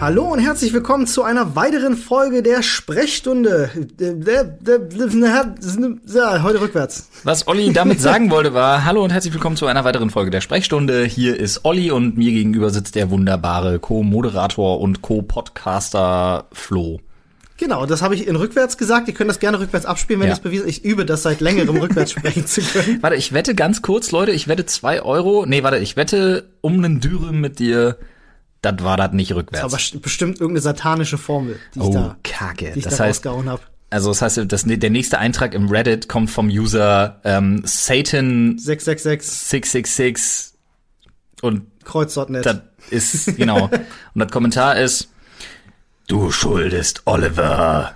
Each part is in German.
Hallo und herzlich willkommen zu einer weiteren Folge der Sprechstunde. Ja, heute rückwärts. Was Olli damit sagen wollte war, hallo und herzlich willkommen zu einer weiteren Folge der Sprechstunde. Hier ist Olli und mir gegenüber sitzt der wunderbare Co-Moderator und Co-Podcaster Flo. Genau, das habe ich in rückwärts gesagt. Ihr könnt das gerne rückwärts abspielen, wenn Ja. ich es bewiesen Ich übe das seit längerem, rückwärts sprechen zu können. Warte, ich wette ganz kurz, Leute, ich wette zwei Euro. Nee, warte, ich wette um einen Dürüm mit dir. Das war das nicht rückwärts. Aber st- bestimmt irgendeine satanische Formel, die ich oh, da, Kacke. die ich Das da heißt, rausgehauen habe. also das heißt, das, der nächste Eintrag im Reddit kommt vom User ähm, Satan 666 666 und Kreuz.net. Das ist, genau. Und das Kommentar ist, du schuldest Oliver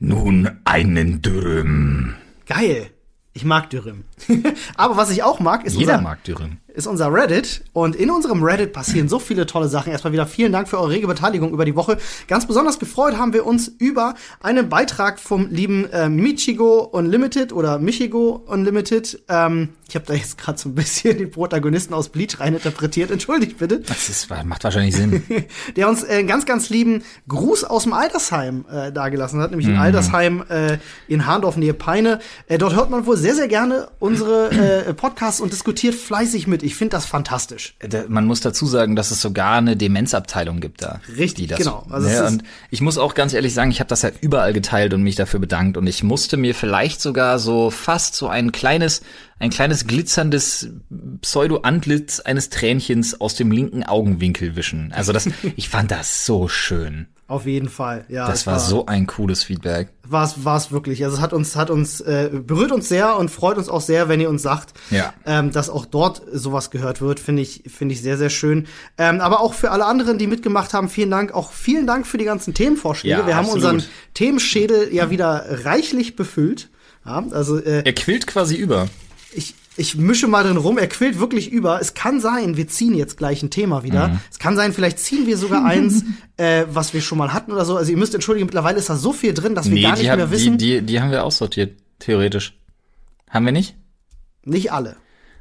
nun einen Dürüm. Geil. Ich mag Dürüm. Aber was ich auch mag, ist Jeder unser, mag Dürüm. Ist unser Reddit. Und in unserem Reddit passieren so viele tolle Sachen. Erstmal wieder vielen Dank für eure rege Beteiligung über die Woche. Ganz besonders gefreut haben wir uns über einen Beitrag vom lieben äh, Michigo Unlimited oder Michigo Unlimited. Ähm, ich habe da jetzt gerade so ein bisschen den Protagonisten aus Bleach reininterpretiert. Entschuldigt bitte. Das ist, macht wahrscheinlich Sinn. der uns äh, einen ganz, ganz lieben Gruß aus dem Altersheim äh, dagelassen hat, nämlich in Altersheim äh, in Harndorf nähe Peine. Äh, dort hört man wohl sehr, sehr gerne unsere äh, Podcasts und diskutiert fleißig mit. Ich finde das fantastisch. Da- Man muss dazu sagen, dass es sogar eine Demenzabteilung gibt da. Richtig, das, genau. Also ne, und ich muss auch ganz ehrlich sagen, ich habe das ja überall geteilt und mich dafür bedankt. Und ich musste mir vielleicht sogar so fast so ein kleines, ein kleines glitzerndes Pseudo-Antlitz eines Tränchens aus dem linken Augenwinkel wischen. Also das, ich fand das so schön. Auf jeden Fall. Ja, Das es war so ein cooles Feedback. war es war es wirklich. Also es hat uns hat uns äh, berührt uns sehr und freut uns auch sehr, wenn ihr uns sagt, Ja. ähm, dass auch dort sowas gehört wird. Finde ich finde ich sehr sehr schön. Ähm, aber auch für alle anderen, die mitgemacht haben, vielen Dank. Auch vielen Dank für die ganzen Themenvorschläge. Ja, Wir haben absolut. unseren Themenschädel ja wieder reichlich befüllt. Ja, also äh, Er quillt quasi über. ich, ich mische mal drin rum, er quillt wirklich über. Es kann sein, wir ziehen jetzt gleich ein Thema wieder. Mhm. Es kann sein, vielleicht ziehen wir sogar eins, äh, was wir schon mal hatten oder so. Also ihr müsst entschuldigen, mittlerweile ist da so viel drin, dass wir gar nicht die, mehr haben, wissen. die, die, die haben wir aussortiert, theoretisch. Haben wir nicht? Nicht alle.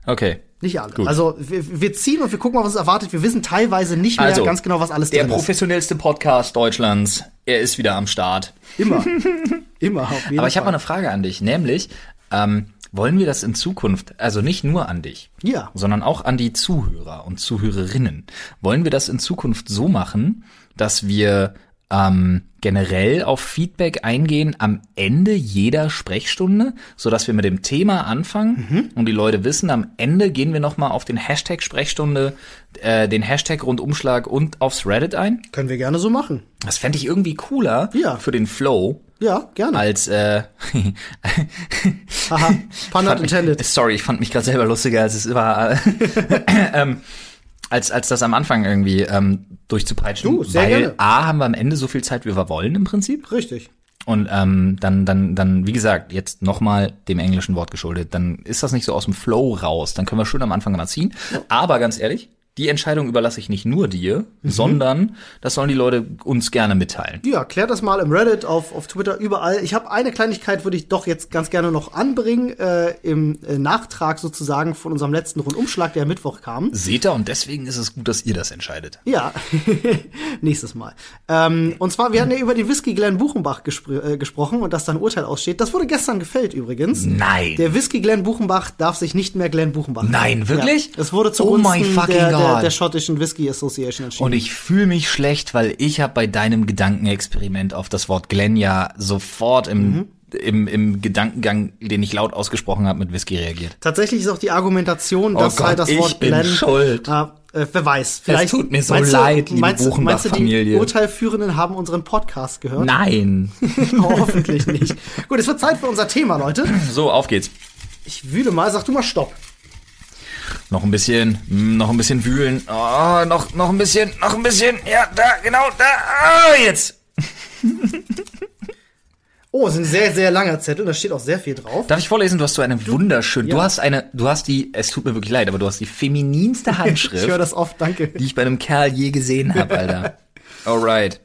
Okay. Nicht alle. Gut. Also wir, wir ziehen und wir gucken mal, was es erwartet. Wir wissen teilweise nicht mehr Also, ganz genau, was alles Der drin ist. professionellste Podcast Deutschlands. Er ist wieder am Start. Immer. Immer, auf jeden Aber ich habe mal eine Frage an dich, nämlich, ähm, wollen wir das in Zukunft, also nicht nur an dich, Ja. sondern auch an die Zuhörer und Zuhörerinnen, wollen wir das in Zukunft so machen, dass wir ähm, generell auf Feedback eingehen am Ende jeder Sprechstunde, so dass wir mit dem Thema anfangen Mhm. und die Leute wissen, am Ende gehen wir noch mal auf den Hashtag Sprechstunde, äh, den Hashtag Rundumschlag und aufs Reddit ein. Können wir gerne so machen. Das fände ich irgendwie cooler Ja. für den Flow Ja, gerne. als äh, Haha, pun not fand mich, intended. sorry, ich fand mich gerade selber lustiger, als es war, ähm, als als das am Anfang irgendwie ähm, durchzupeitschen. Du, sehr weil gerne. a haben wir am Ende so viel Zeit, wie wir wollen im Prinzip. Richtig. Und ähm, dann dann dann wie gesagt jetzt noch mal dem englischen Wort geschuldet, dann ist das nicht so aus dem Flow raus. Dann können wir schön am Anfang mal ziehen. Aber ganz ehrlich. Die Entscheidung überlasse ich nicht nur dir, Mhm. sondern das sollen die Leute uns gerne mitteilen. Ja, klärt das mal im Reddit, auf, auf Twitter, überall. Ich habe eine Kleinigkeit, würde ich doch jetzt ganz gerne noch anbringen, äh, im äh, Nachtrag sozusagen von unserem letzten Rundumschlag, der am Mittwoch kam. Seht ihr, und deswegen ist es gut, dass ihr das entscheidet. Ja, nächstes Mal. Ähm, und zwar, wir hatten ja über den Whisky Glenn Buchenbach gespr äh, gesprochen und dass da ein Urteil aussteht. Das wurde gestern gefällt übrigens. Nein. Der Whisky Glenn Buchenbach darf sich nicht mehr Glenn Buchenbach. Nein, wirklich? Ja, es wurde Oh zugunsten my fucking der, der, God. der schottischen Whisky Association entschieden. Und ich fühle mich schlecht, weil ich habe bei deinem Gedankenexperiment auf das Wort Glenn ja sofort im, Mhm. im, im Gedankengang, den ich laut ausgesprochen habe, mit Whisky reagiert. Tatsächlich ist auch die Argumentation, Oh dass Gott, halt das Wort Glenn. schuld. Ah, äh, wer weiß. Vielleicht tut mir so leid, du, liebe meinst, du- meinst du, die. Urteilführenden haben unseren Podcast gehört? Nein. Hoffentlich nicht. Gut, es wird Zeit für unser Thema, Leute. So, auf geht's. Ich wühle mal, sag du mal Stopp. Noch ein bisschen, mm, noch ein bisschen wühlen. Oh, noch, noch ein bisschen, noch ein bisschen. Ja, da, genau, da. Ah, jetzt. Oh, es ist ein sehr, sehr langer Zettel, da steht auch sehr viel drauf. Darf ich vorlesen? Du hast so eine wunderschön. Du Ja. hast eine, du hast die, es tut mir wirklich leid, aber du hast die femininste Handschrift. Ich höre das oft, danke. die ich bei einem Kerl je gesehen habe, Alter. Alright.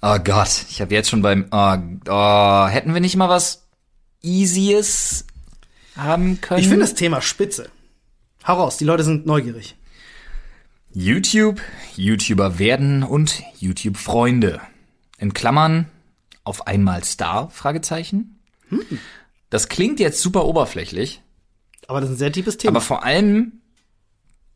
Oh Gott, ich habe jetzt schon beim oh, oh, hätten wir nicht mal was Easyes haben können? Ich finde das Thema spitze. Hau raus, die Leute sind neugierig. YouTube, YouTuber werden und YouTube-Freunde. In Klammern auf einmal Star? Fragezeichen. Das klingt jetzt super oberflächlich, Aber das ist ein sehr tiefes Thema. aber vor allem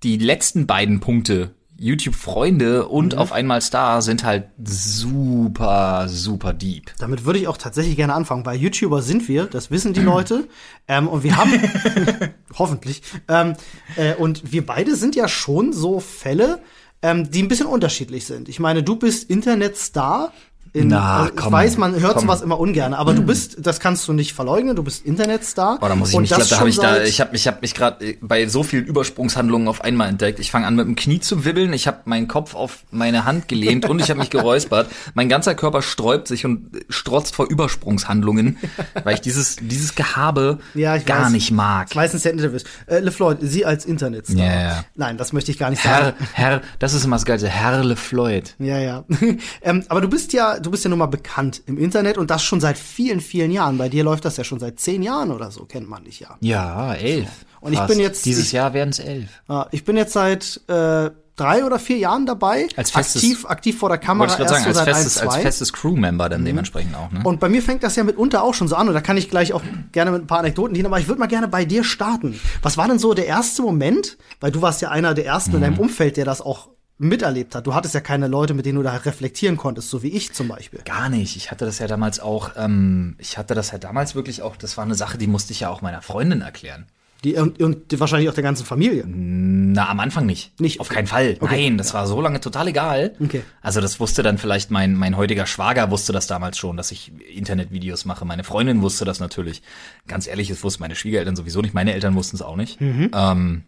die letzten beiden Punkte, YouTube-Freunde und auf einmal Star, sind halt super, super deep. Damit würde ich auch tatsächlich gerne anfangen, weil YouTuber sind wir, das wissen die Leute. Ähm, und wir haben, hoffentlich, ähm, äh, und wir beide sind ja schon so Fälle, ähm, die ein bisschen unterschiedlich sind. Ich meine, du bist Internetstar. In, Na, also ich komm, weiß, man hört komm. sowas immer ungern, aber du bist, das kannst du nicht verleugnen, du bist Internetstar. Oh, da muss ich Und mich, ich glaube, da habe ich da, ich habe ich hab mich gerade bei so vielen Übersprungshandlungen auf einmal entdeckt. Ich fange an mit dem Knie zu wibbeln, ich habe meinen Kopf auf meine Hand gelehnt und ich habe mich geräuspert. Mein ganzer Körper sträubt sich und strotzt vor Übersprungshandlungen, weil ich dieses dieses Gehabe Ja, ich gar weiß. nicht mag. Das meistens der Interviews. Äh, LeFloid, Sie als Internetstar. Ja, ja. Nein, das möchte ich gar nicht Herr, sagen. Herr, das ist immer das Geilste, Herr LeFloid. Ja, ja. ähm, aber du bist ja, du bist ja nun mal bekannt im Internet und das schon seit vielen, vielen Jahren. Bei dir läuft das ja schon seit zehn Jahren oder so, kennt man dich ja. Ja, elf. Und ich Fast. bin jetzt- Dieses ich- Jahr werden es elf. Äh, ich bin jetzt seit äh, drei oder vier Jahren dabei. Als festes- aktiv, aktiv vor der Kamera Wollte ich gerade sagen, als seit festes, ein, als zwei. festes Crewmember dann dementsprechend auch, ne? Und bei mir fängt das ja mitunter auch schon so an und da kann ich gleich auch gerne mit ein paar Anekdoten dienen, aber ich würde mal gerne bei dir starten. Was war denn so der erste Moment, weil du warst ja einer der ersten in Mhm. deinem Umfeld, der das auch miterlebt hat. Du hattest ja keine Leute, mit denen du da reflektieren konntest, so wie ich zum Beispiel. Gar nicht. Ich hatte das ja damals auch, ähm, ich hatte das ja damals wirklich auch, das war eine Sache, die musste ich ja auch meiner Freundin erklären. Die, und, und wahrscheinlich auch der ganzen Familie. Na, am Anfang nicht. Nicht? Auf keinen Fall. Okay. Nein, das war so lange total egal. Okay. Also das wusste dann vielleicht mein, mein heutiger Schwager wusste das damals schon, dass ich Internetvideos mache. Meine Freundin wusste das natürlich. Ganz ehrlich, es wussten meine Schwiegereltern sowieso nicht. Meine Eltern wussten es auch nicht. Ähm,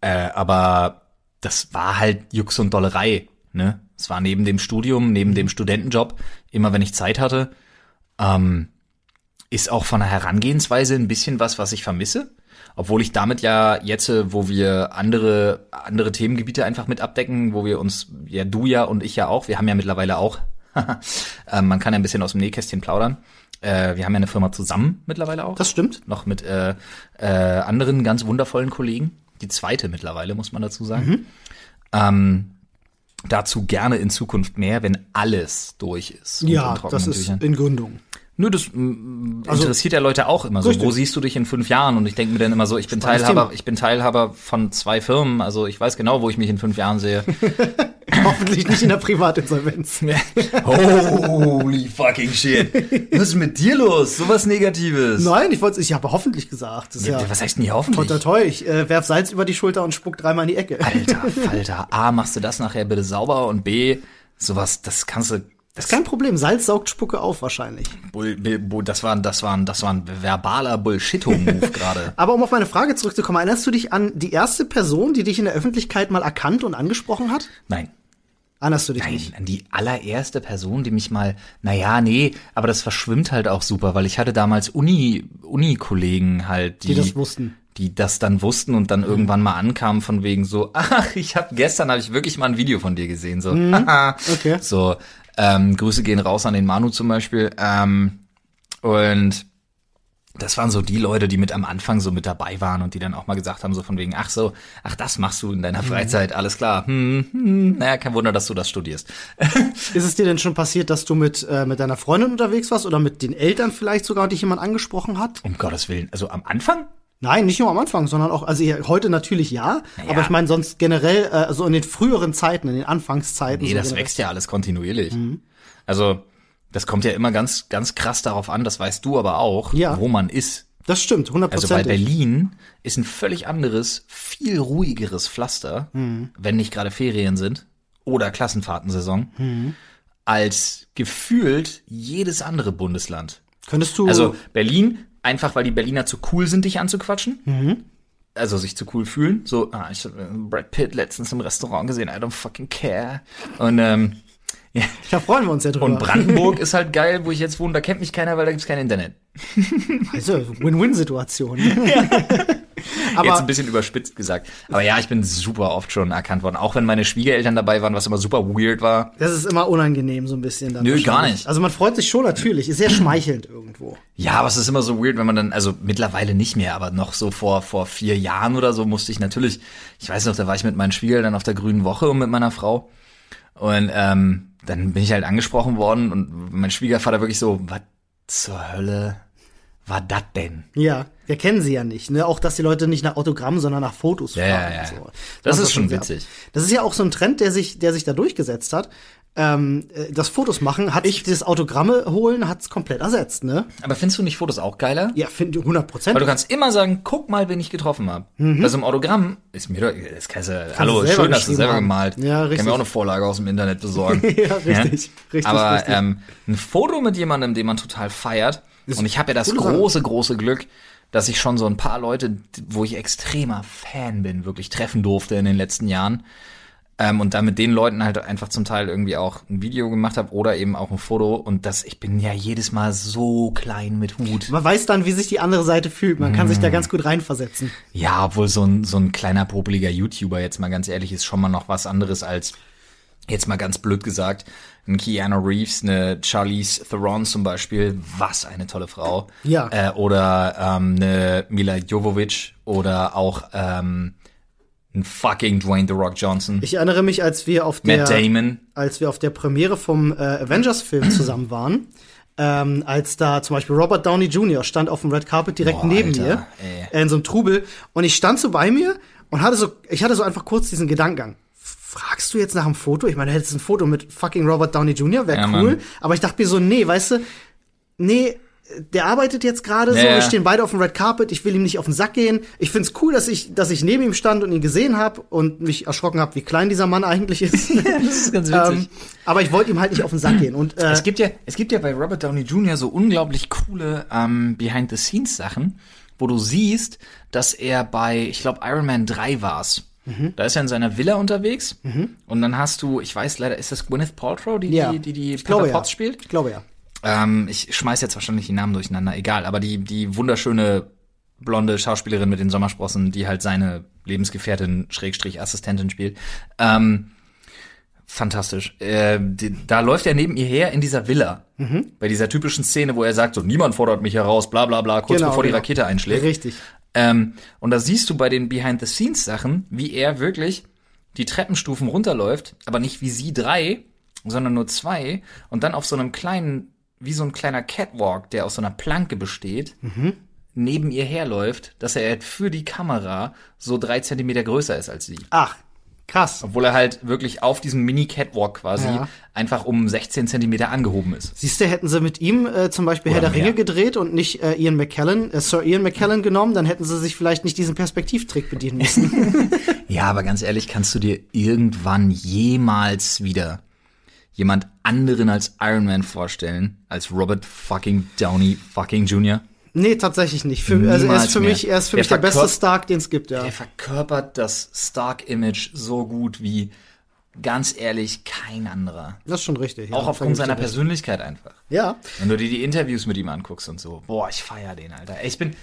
äh, aber das war halt Jux und Dollerei. Ne? Es war neben dem Studium, neben dem Studentenjob, immer wenn ich Zeit hatte. Ähm, ist auch von der Herangehensweise ein bisschen was, was ich vermisse. Obwohl ich damit ja jetzt, äh, wo wir andere, andere Themengebiete einfach mit abdecken, wo wir uns, ja du ja und ich ja auch, wir haben ja mittlerweile auch, äh, man kann ja ein bisschen aus dem Nähkästchen plaudern. Äh, wir haben ja eine Firma zusammen mittlerweile auch. Das stimmt. noch mit äh, äh, anderen ganz wundervollen Kollegen. Die zweite mittlerweile, muss man dazu sagen. Ähm, dazu gerne in Zukunft mehr, wenn alles durch ist. Ja, das ist Tüchern. in Gründung. Nur das mm, Also- interessiert ja Leute auch immer so. Richtig. Wo siehst du dich in fünf Jahren? Und ich denke mir dann immer so, ich bin Spannendes Teilhaber, Thema. ich bin Teilhaber von zwei Firmen. Also ich weiß genau, wo ich mich in fünf Jahren sehe. Hoffentlich nicht in der Privatinsolvenz. Holy fucking shit. Was ist mit dir los? Sowas Negatives. Nein, ich wollte ich habe hoffentlich gesagt. Ja, Ja, was heißt denn hier hoffentlich? toi, toi. Ich äh, werf Salz über die Schulter und spuck dreimal in die Ecke. Alter, Falter. A, machst du das nachher bitte sauber und B, sowas, das kannst du, Das ist kein Problem. Salz saugt Spucke auf wahrscheinlich. Bull, Bull, das war, das war, ein- das war ein verbaler Bullshit-Move gerade. Aber um auf meine Frage zurückzukommen, erinnerst du dich an die erste Person, die dich in der Öffentlichkeit mal erkannt und angesprochen hat? Nein. Erinnerst du dich Nein, nicht? an die allererste Person, die mich mal, naja, nee, aber das verschwimmt halt auch super, weil ich hatte damals Uni, Uni-Kollegen halt, die, Die das wussten. die das dann wussten und dann irgendwann mal ankamen von wegen so, ach, ich habe gestern habe ich wirklich mal ein Video von dir gesehen, so, haha. okay. so, ähm, Grüße gehen raus an den Manu zum Beispiel, ähm, und das waren so die Leute, die mit am Anfang so mit dabei waren und die dann auch mal gesagt haben, so von wegen, ach so, ach, das machst du in deiner Freizeit, alles klar. Hm, hm, naja, kein Wunder, dass du das studierst. Ist es dir denn schon passiert, dass du mit, äh, mit deiner Freundin unterwegs warst oder mit den Eltern vielleicht sogar und dich jemand angesprochen hat? Um Gottes Willen. Also am Anfang? Nein, nicht nur am Anfang, sondern auch, also heute natürlich ja, aber ich meine sonst generell, äh, also in den früheren Zeiten, in den Anfangszeiten. Nee, so das generell. wächst ja alles kontinuierlich. Also, das kommt ja immer ganz, ganz krass darauf an, das weißt du aber auch, Ja. wo man ist. Das stimmt, Also bei. Berlin ist ein völlig anderes, viel ruhigeres Pflaster, wenn nicht gerade Ferien sind oder Klassenfahrtensaison, als gefühlt jedes andere Bundesland. Könntest du, Also Berlin, einfach weil die Berliner zu cool sind, dich anzuquatschen. Also sich zu cool fühlen. So, ah, ich habe Brad Pitt letztens im Restaurant gesehen, I don't fucking care. Und, ähm, ja. da freuen wir uns ja drüber. Und Brandenburg ist halt geil, wo ich jetzt wohne, da kennt mich keiner, weil da gibt's kein Internet. Also, Win-Win-Situation. Aber- Jetzt ein bisschen überspitzt gesagt. Aber ja, ich bin super oft schon erkannt worden. Auch wenn meine Schwiegereltern dabei waren, was immer super weird war. Das ist immer unangenehm, so ein bisschen. Dann Nö, gar nicht. Also man freut sich schon natürlich, ist sehr schmeichelnd irgendwo. Ja, aber es ist immer so weird, wenn man dann, also mittlerweile nicht mehr, aber noch so vor, vor vier Jahren oder so musste ich natürlich, ich weiß noch, da war ich mit meinen Schwiegereltern auf der grünen Woche und mit meiner Frau. Und ähm, dann bin ich halt angesprochen worden und mein Schwiegervater wirklich so, was zur Hölle war das denn? Ja, wir kennen sie ja nicht. Ne? Auch, dass die Leute nicht nach Autogramm, sondern nach Fotos Ja, fragen. ja, ja. So. Das macht ist schon witzig. Das ist ja auch so ein Trend, der sich, der sich da durchgesetzt hat. Ähm, äh, das Fotos machen hat ich das Autogramme holen hat's komplett ersetzt, ne? Aber findest du nicht Fotos auch geiler? Ja, finde 100 Prozent. Weil du kannst immer sagen, guck mal, wen ich getroffen habe. Also im Autogramm ist mir doch, das kannst du, hallo, schön, dass du selber haben. gemalt. Ja, Kann richtig. mir auch eine Vorlage aus dem Internet besorgen. Ja, richtig, richtig, Aber richtig. Ähm, ein Foto mit jemandem, den man total feiert. und ich habe ja das Sache. große, große Glück, dass ich schon so ein paar Leute, wo ich extremer Fan bin, wirklich treffen durfte in den letzten Jahren. Ähm, und da mit den Leuten halt einfach zum Teil irgendwie auch ein Video gemacht habe oder eben auch ein Foto. Und das, ich bin ja jedes Mal so klein mit Hut. Man weiß dann, wie sich die andere Seite fühlt. Man kann sich da ganz gut reinversetzen. Ja, obwohl so ein, so ein kleiner popeliger YouTuber jetzt mal ganz ehrlich ist schon mal noch was anderes als, jetzt mal ganz blöd gesagt, ein Keanu Reeves, eine Charlize Theron zum Beispiel, was eine tolle Frau. Ja. Äh, oder ähm, eine Mila Jovovich oder auch ähm, ein fucking Dwayne The Rock Johnson. Ich erinnere mich, als wir auf der Matt Damon. als wir auf der Premiere vom äh, Avengers-Film zusammen waren, ähm, als da zum Beispiel Robert Downey Jr. stand auf dem Red Carpet direkt Boah, neben Alter, mir, ey. äh, in so einem Trubel, und ich stand so bei mir und hatte so, ich hatte so einfach kurz diesen Gedankengang. Fragst du jetzt nach einem Foto? Ich meine, du hättest ein Foto mit fucking Robert Downey Jr., wäre Ja, cool. Mann. Aber ich dachte mir so, nee, weißt du, nee, der arbeitet jetzt gerade so, Ja, ja. wir stehen beide auf dem Red Carpet, ich will ihm nicht auf den Sack gehen. Ich find's cool, dass ich, dass ich neben ihm stand und ihn gesehen habe und mich erschrocken habe, wie klein dieser Mann eigentlich ist. Das ist ganz ähm, aber ich wollte ihm halt nicht auf den Sack gehen. Und äh, Es gibt ja, es gibt ja bei Robert Downey Jr. so unglaublich coole ähm, Behind-the-Scenes-Sachen, wo du siehst, dass er bei, ich glaube, Iron Man 3 war's. Mhm. Da ist er in seiner Villa unterwegs und dann hast du, ich weiß leider, ist das Gwyneth Paltrow, die Ja. die, die, die Pepper ja. Potts spielt? Ich glaube ja. Ähm, ich schmeiß jetzt wahrscheinlich die Namen durcheinander, egal, aber die, die wunderschöne blonde Schauspielerin mit den Sommersprossen, die halt seine Lebensgefährtin, Schrägstrich Assistentin spielt. Ähm, fantastisch. Äh, die, da läuft er neben ihr her in dieser Villa. Mhm. Bei dieser typischen Szene, wo er sagt, so niemand fordert mich heraus, bla bla bla, kurz Genau, bevor die genau. Rakete einschlägt. Richtig. Ähm, und da siehst du bei den Behind-the-Scenes-Sachen, wie er wirklich die Treppenstufen runterläuft, aber nicht wie sie drei, sondern nur zwei und dann auf so einem kleinen, wie so ein kleiner Catwalk, der aus so einer Planke besteht, neben ihr herläuft, dass er halt für die Kamera so drei Zentimeter größer ist als sie. Ach, krass. Obwohl er halt wirklich auf diesem Mini-Catwalk quasi Ja. einfach um 16 Zentimeter angehoben ist. Siehst du, hätten sie mit ihm äh, zum Beispiel Oder Herr der mehr. Ringe gedreht und nicht äh, Ian McKellen, äh, Sir Ian McKellen genommen, dann hätten sie sich vielleicht nicht diesen Perspektivtrick bedienen müssen. Ja, aber ganz ehrlich, kannst du dir irgendwann jemals wieder jemand anderen als Iron Man vorstellen, als Robert fucking Downey fucking Jr.? nee, tatsächlich nicht. Für, also er ist für mehr. mich, er ist für Der mich der beste Stark, den es gibt, ja. Er verkörpert das Stark-Image so gut wie, ganz ehrlich, kein anderer. Das ist schon richtig. ja. Auch aufgrund seiner. Persönlichkeit einfach. Ja, Wenn du dir die Interviews mit ihm anguckst und so, boah, ich feier den, Alter. Ich bin,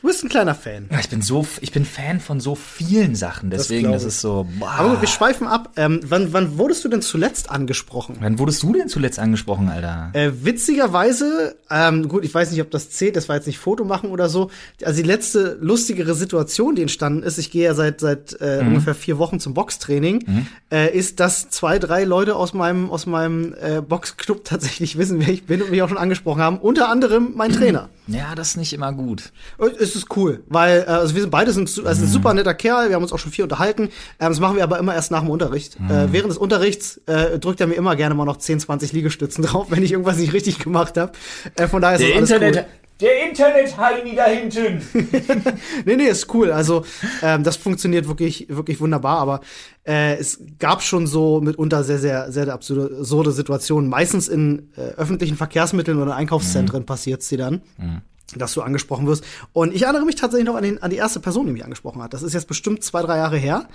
du bist ein kleiner Fan. ich bin so, ich bin Fan von so vielen Sachen, deswegen, das, ich. ist so, boah. Aber wir schweifen ab. Ähm, wann, wann wurdest du denn zuletzt angesprochen? Wann wurdest du denn zuletzt angesprochen, Alter? Äh, witzigerweise, ähm, gut, ich weiß nicht, ob das zählt, das war jetzt nicht Foto machen oder so. Also die letzte lustigere Situation, die entstanden ist, ich gehe ja seit seit äh, ungefähr vier Wochen zum Boxtraining, äh, ist, dass zwei, drei Leute aus meinem aus meinem äh, Boxclub tatsächlich wissen, wer ich bin und mich auch schon angesprochen haben. Unter anderem mein Trainer. Ja, das ist nicht immer gut. Es ist cool, weil äh, also wir sind beide sind also ein super netter Kerl, wir haben uns auch schon viel unterhalten. Ähm, das machen wir aber immer erst nach dem Unterricht. Äh, während des Unterrichts äh, drückt er mir immer gerne mal noch 10, 20 Liegestützen drauf, wenn ich irgendwas nicht richtig gemacht habe. Äh, von daher ist das alles cool. der Internet-Heini da hinten. Nee, nee, ist cool. Also ähm, das funktioniert wirklich, wirklich wunderbar. Aber äh, es gab schon so mitunter sehr, sehr, sehr absurde, Situationen. Meistens in äh, öffentlichen Verkehrsmitteln oder Einkaufszentren passiert's dir dann. Dass du angesprochen wirst. Und ich erinnere mich tatsächlich noch an, den, an die erste Person, die mich angesprochen hat. Das ist jetzt bestimmt zwei, drei Jahre her.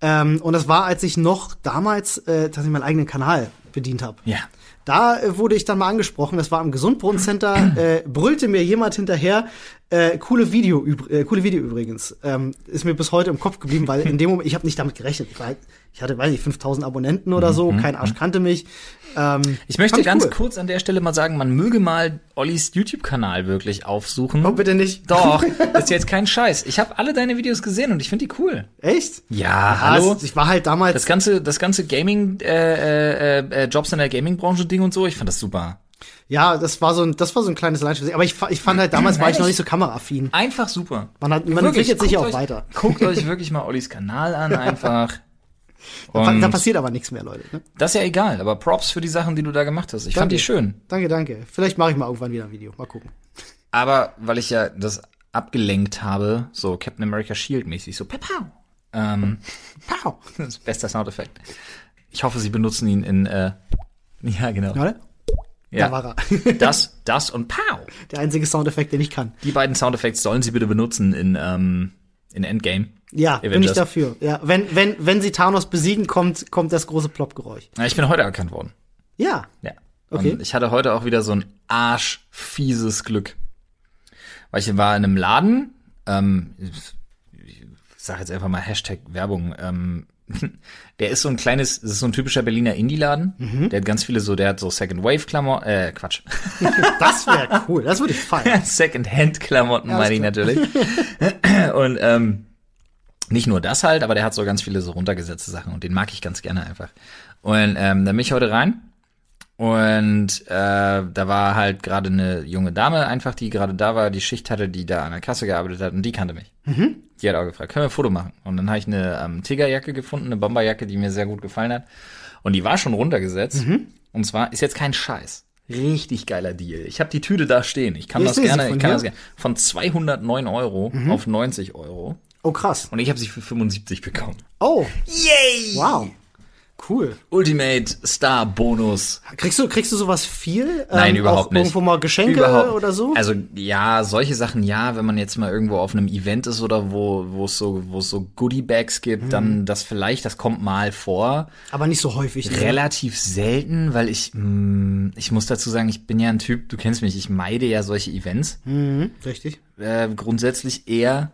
Ähm, und das war, als ich noch damals äh, tatsächlich meinen eigenen Kanal bedient habe. Ja. da äh, wurde ich dann mal angesprochen, das war im Gesundbrunnen-Center, äh, brüllte mir jemand hinterher, äh, coole Video, äh, coole Video übrigens. Ähm, ist mir bis heute im Kopf geblieben, weil in dem Moment, ich habe nicht damit gerechnet. Ich, war, ich hatte, weiß nicht, 5000 Abonnenten oder so, kein Arsch kannte mich. Ähm, Mhm, Ich möchte fand ganz cool. kurz an der Stelle mal sagen, man möge mal Ollis YouTube-Kanal wirklich aufsuchen. Oh, bitte nicht. Doch, ist jetzt kein Scheiß. Ich habe alle deine Videos gesehen und ich finde die cool. Echt? Ja, hallo. es- Ich war halt damals. Das ganze, das ganze Gaming, äh, äh, äh, Jobs in der Gaming-Branche Ding und so, ich fand das super. Ja, das war so ein, das war so ein kleines Leidenschaft. Aber ich, ich fand halt, damals war ich noch nicht so kameraaffin. Einfach super. Man hat, man Wirklich, entwickelt sich ja auch weiter. Guckt euch wirklich mal Ollis Kanal an, einfach. Da, Und da passiert aber nichts mehr, Leute. Ne? das ist ja egal, aber Props für die Sachen, die du da gemacht hast. Ich fand Danke. die schön. Danke, danke. Vielleicht mache ich mal irgendwann wieder ein Video. Mal gucken. Aber weil ich ja das abgelenkt habe, so Captain America Shield mäßig, so Pepau. Ähm, Pow. das ist bester Soundeffekt. Ich hoffe, sie benutzen ihn in, äh, ja, genau. Oder? Ja. Da war er. Das, das und Pow. Der einzige Soundeffekt, den ich kann. Die beiden Soundeffekte sollen sie bitte benutzen in, ähm, in Endgame. Ja, bin ich Avengers. dafür. Ja, wenn, wenn, wenn sie Thanos besiegen, kommt, kommt das große Plop-Geräusch. Ja, ich bin heute erkannt worden. Ja. Ja. Okay. Und ich hatte heute auch wieder so ein arschfieses Glück. Weil ich war in einem Laden, ähm, ich sag jetzt einfach mal Hashtag Werbung, ähm, der ist so ein kleines, das ist so ein typischer Berliner Indie-Laden. Mhm. Der hat ganz viele so, der hat so Second-Wave-Klamotten, äh, Quatsch. Das wäre cool. Das würde ich feiern. Second-Hand-Klamotten meine ich natürlich. und ähm, nicht nur das halt, aber der hat so ganz viele so runtergesetzte Sachen und den mag ich ganz gerne einfach. Und ähm, dann bin ich heute rein und äh, da war halt gerade eine junge Dame einfach, die gerade da war, die Schicht hatte, die da an der Kasse gearbeitet hat und die kannte mich. Die hat auch gefragt, können wir ein Foto machen? Und dann habe ich eine ähm, Tigerjacke gefunden, eine Bomberjacke, die mir sehr gut gefallen hat. Und die war schon runtergesetzt. Und zwar ist jetzt kein Scheiß. Richtig geiler Deal. Ich habe die Tüte da stehen. Ich kann Ich das gerne, ich kann hier. das gerne. Von 209 Euro auf 90 Euro. Oh, krass. Und ich habe sie für 75 bekommen. Oh, Yay! wow. Cool. Ultimate Star Bonus. Kriegst du, kriegst du sowas viel? Nein, Ähm, überhaupt nicht. Irgendwo mal Geschenke Überhaupt. oder so? Also ja, solche Sachen ja, wenn man jetzt mal irgendwo auf einem Event ist oder wo wo es so wo es so Goodie Bags gibt, Mhm. dann das vielleicht, das kommt mal vor. aber nicht so häufig. ne? Relativ selten, weil ich mh, ich muss dazu sagen, ich bin ja ein Typ, du kennst mich, ich meide ja solche Events Mhm, richtig. äh, grundsätzlich eher.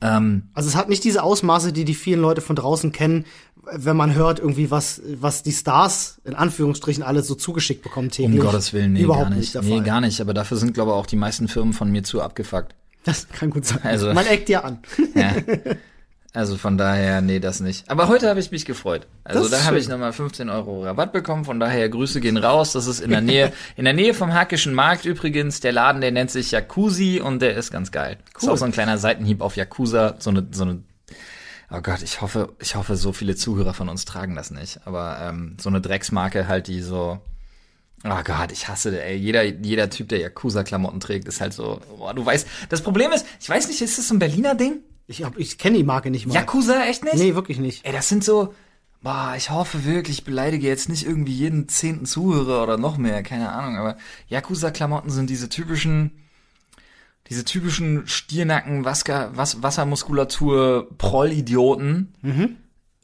Also es hat nicht diese Ausmaße, die die vielen Leute von draußen kennen, wenn man hört irgendwie was, was die Stars in Anführungsstrichen alle so zugeschickt bekommen Um täglich. Gottes Willen, nee, Überhaupt gar nicht nicht. nee, gar nicht. Aber dafür sind, glaube ich, auch die meisten Firmen von mir zu abgefuckt. Das kann gut sein. Also- man eckt ja an. Ja. Also von daher, nee, das nicht. Aber heute habe ich mich gefreut. Also ist da habe ich nochmal 15 Euro Rabatt bekommen. Von daher Grüße gehen raus. Das ist in der Nähe, in der Nähe vom Hackischen Markt übrigens. Der Laden, der nennt sich Jacuzzi und der ist ganz geil. Ist Cool. auch so ein kleiner Seitenhieb auf Yakuza. So eine, so eine. Oh Gott, ich hoffe, ich hoffe, so viele Zuhörer von uns tragen das nicht. Aber ähm, so eine Drecksmarke halt, die so. Oh Gott, ich hasse, ey, jeder, jeder Typ, der Yakuza-Klamotten trägt, ist halt so, boah, du weißt, das Problem ist, ich weiß nicht, ist das so ein Berliner Ding? Ich, hab- ich kenne die Marke nicht mal. Yakuza, echt nicht? Nee, wirklich nicht. Ey, das sind so, boah, ich hoffe wirklich, ich beleidige jetzt nicht irgendwie jeden zehnten Zuhörer oder noch mehr, keine Ahnung, aber Yakuza-Klamotten sind diese typischen, diese typischen Stiernacken, Wasser, Was, Wassermuskulatur, Proll-Idioten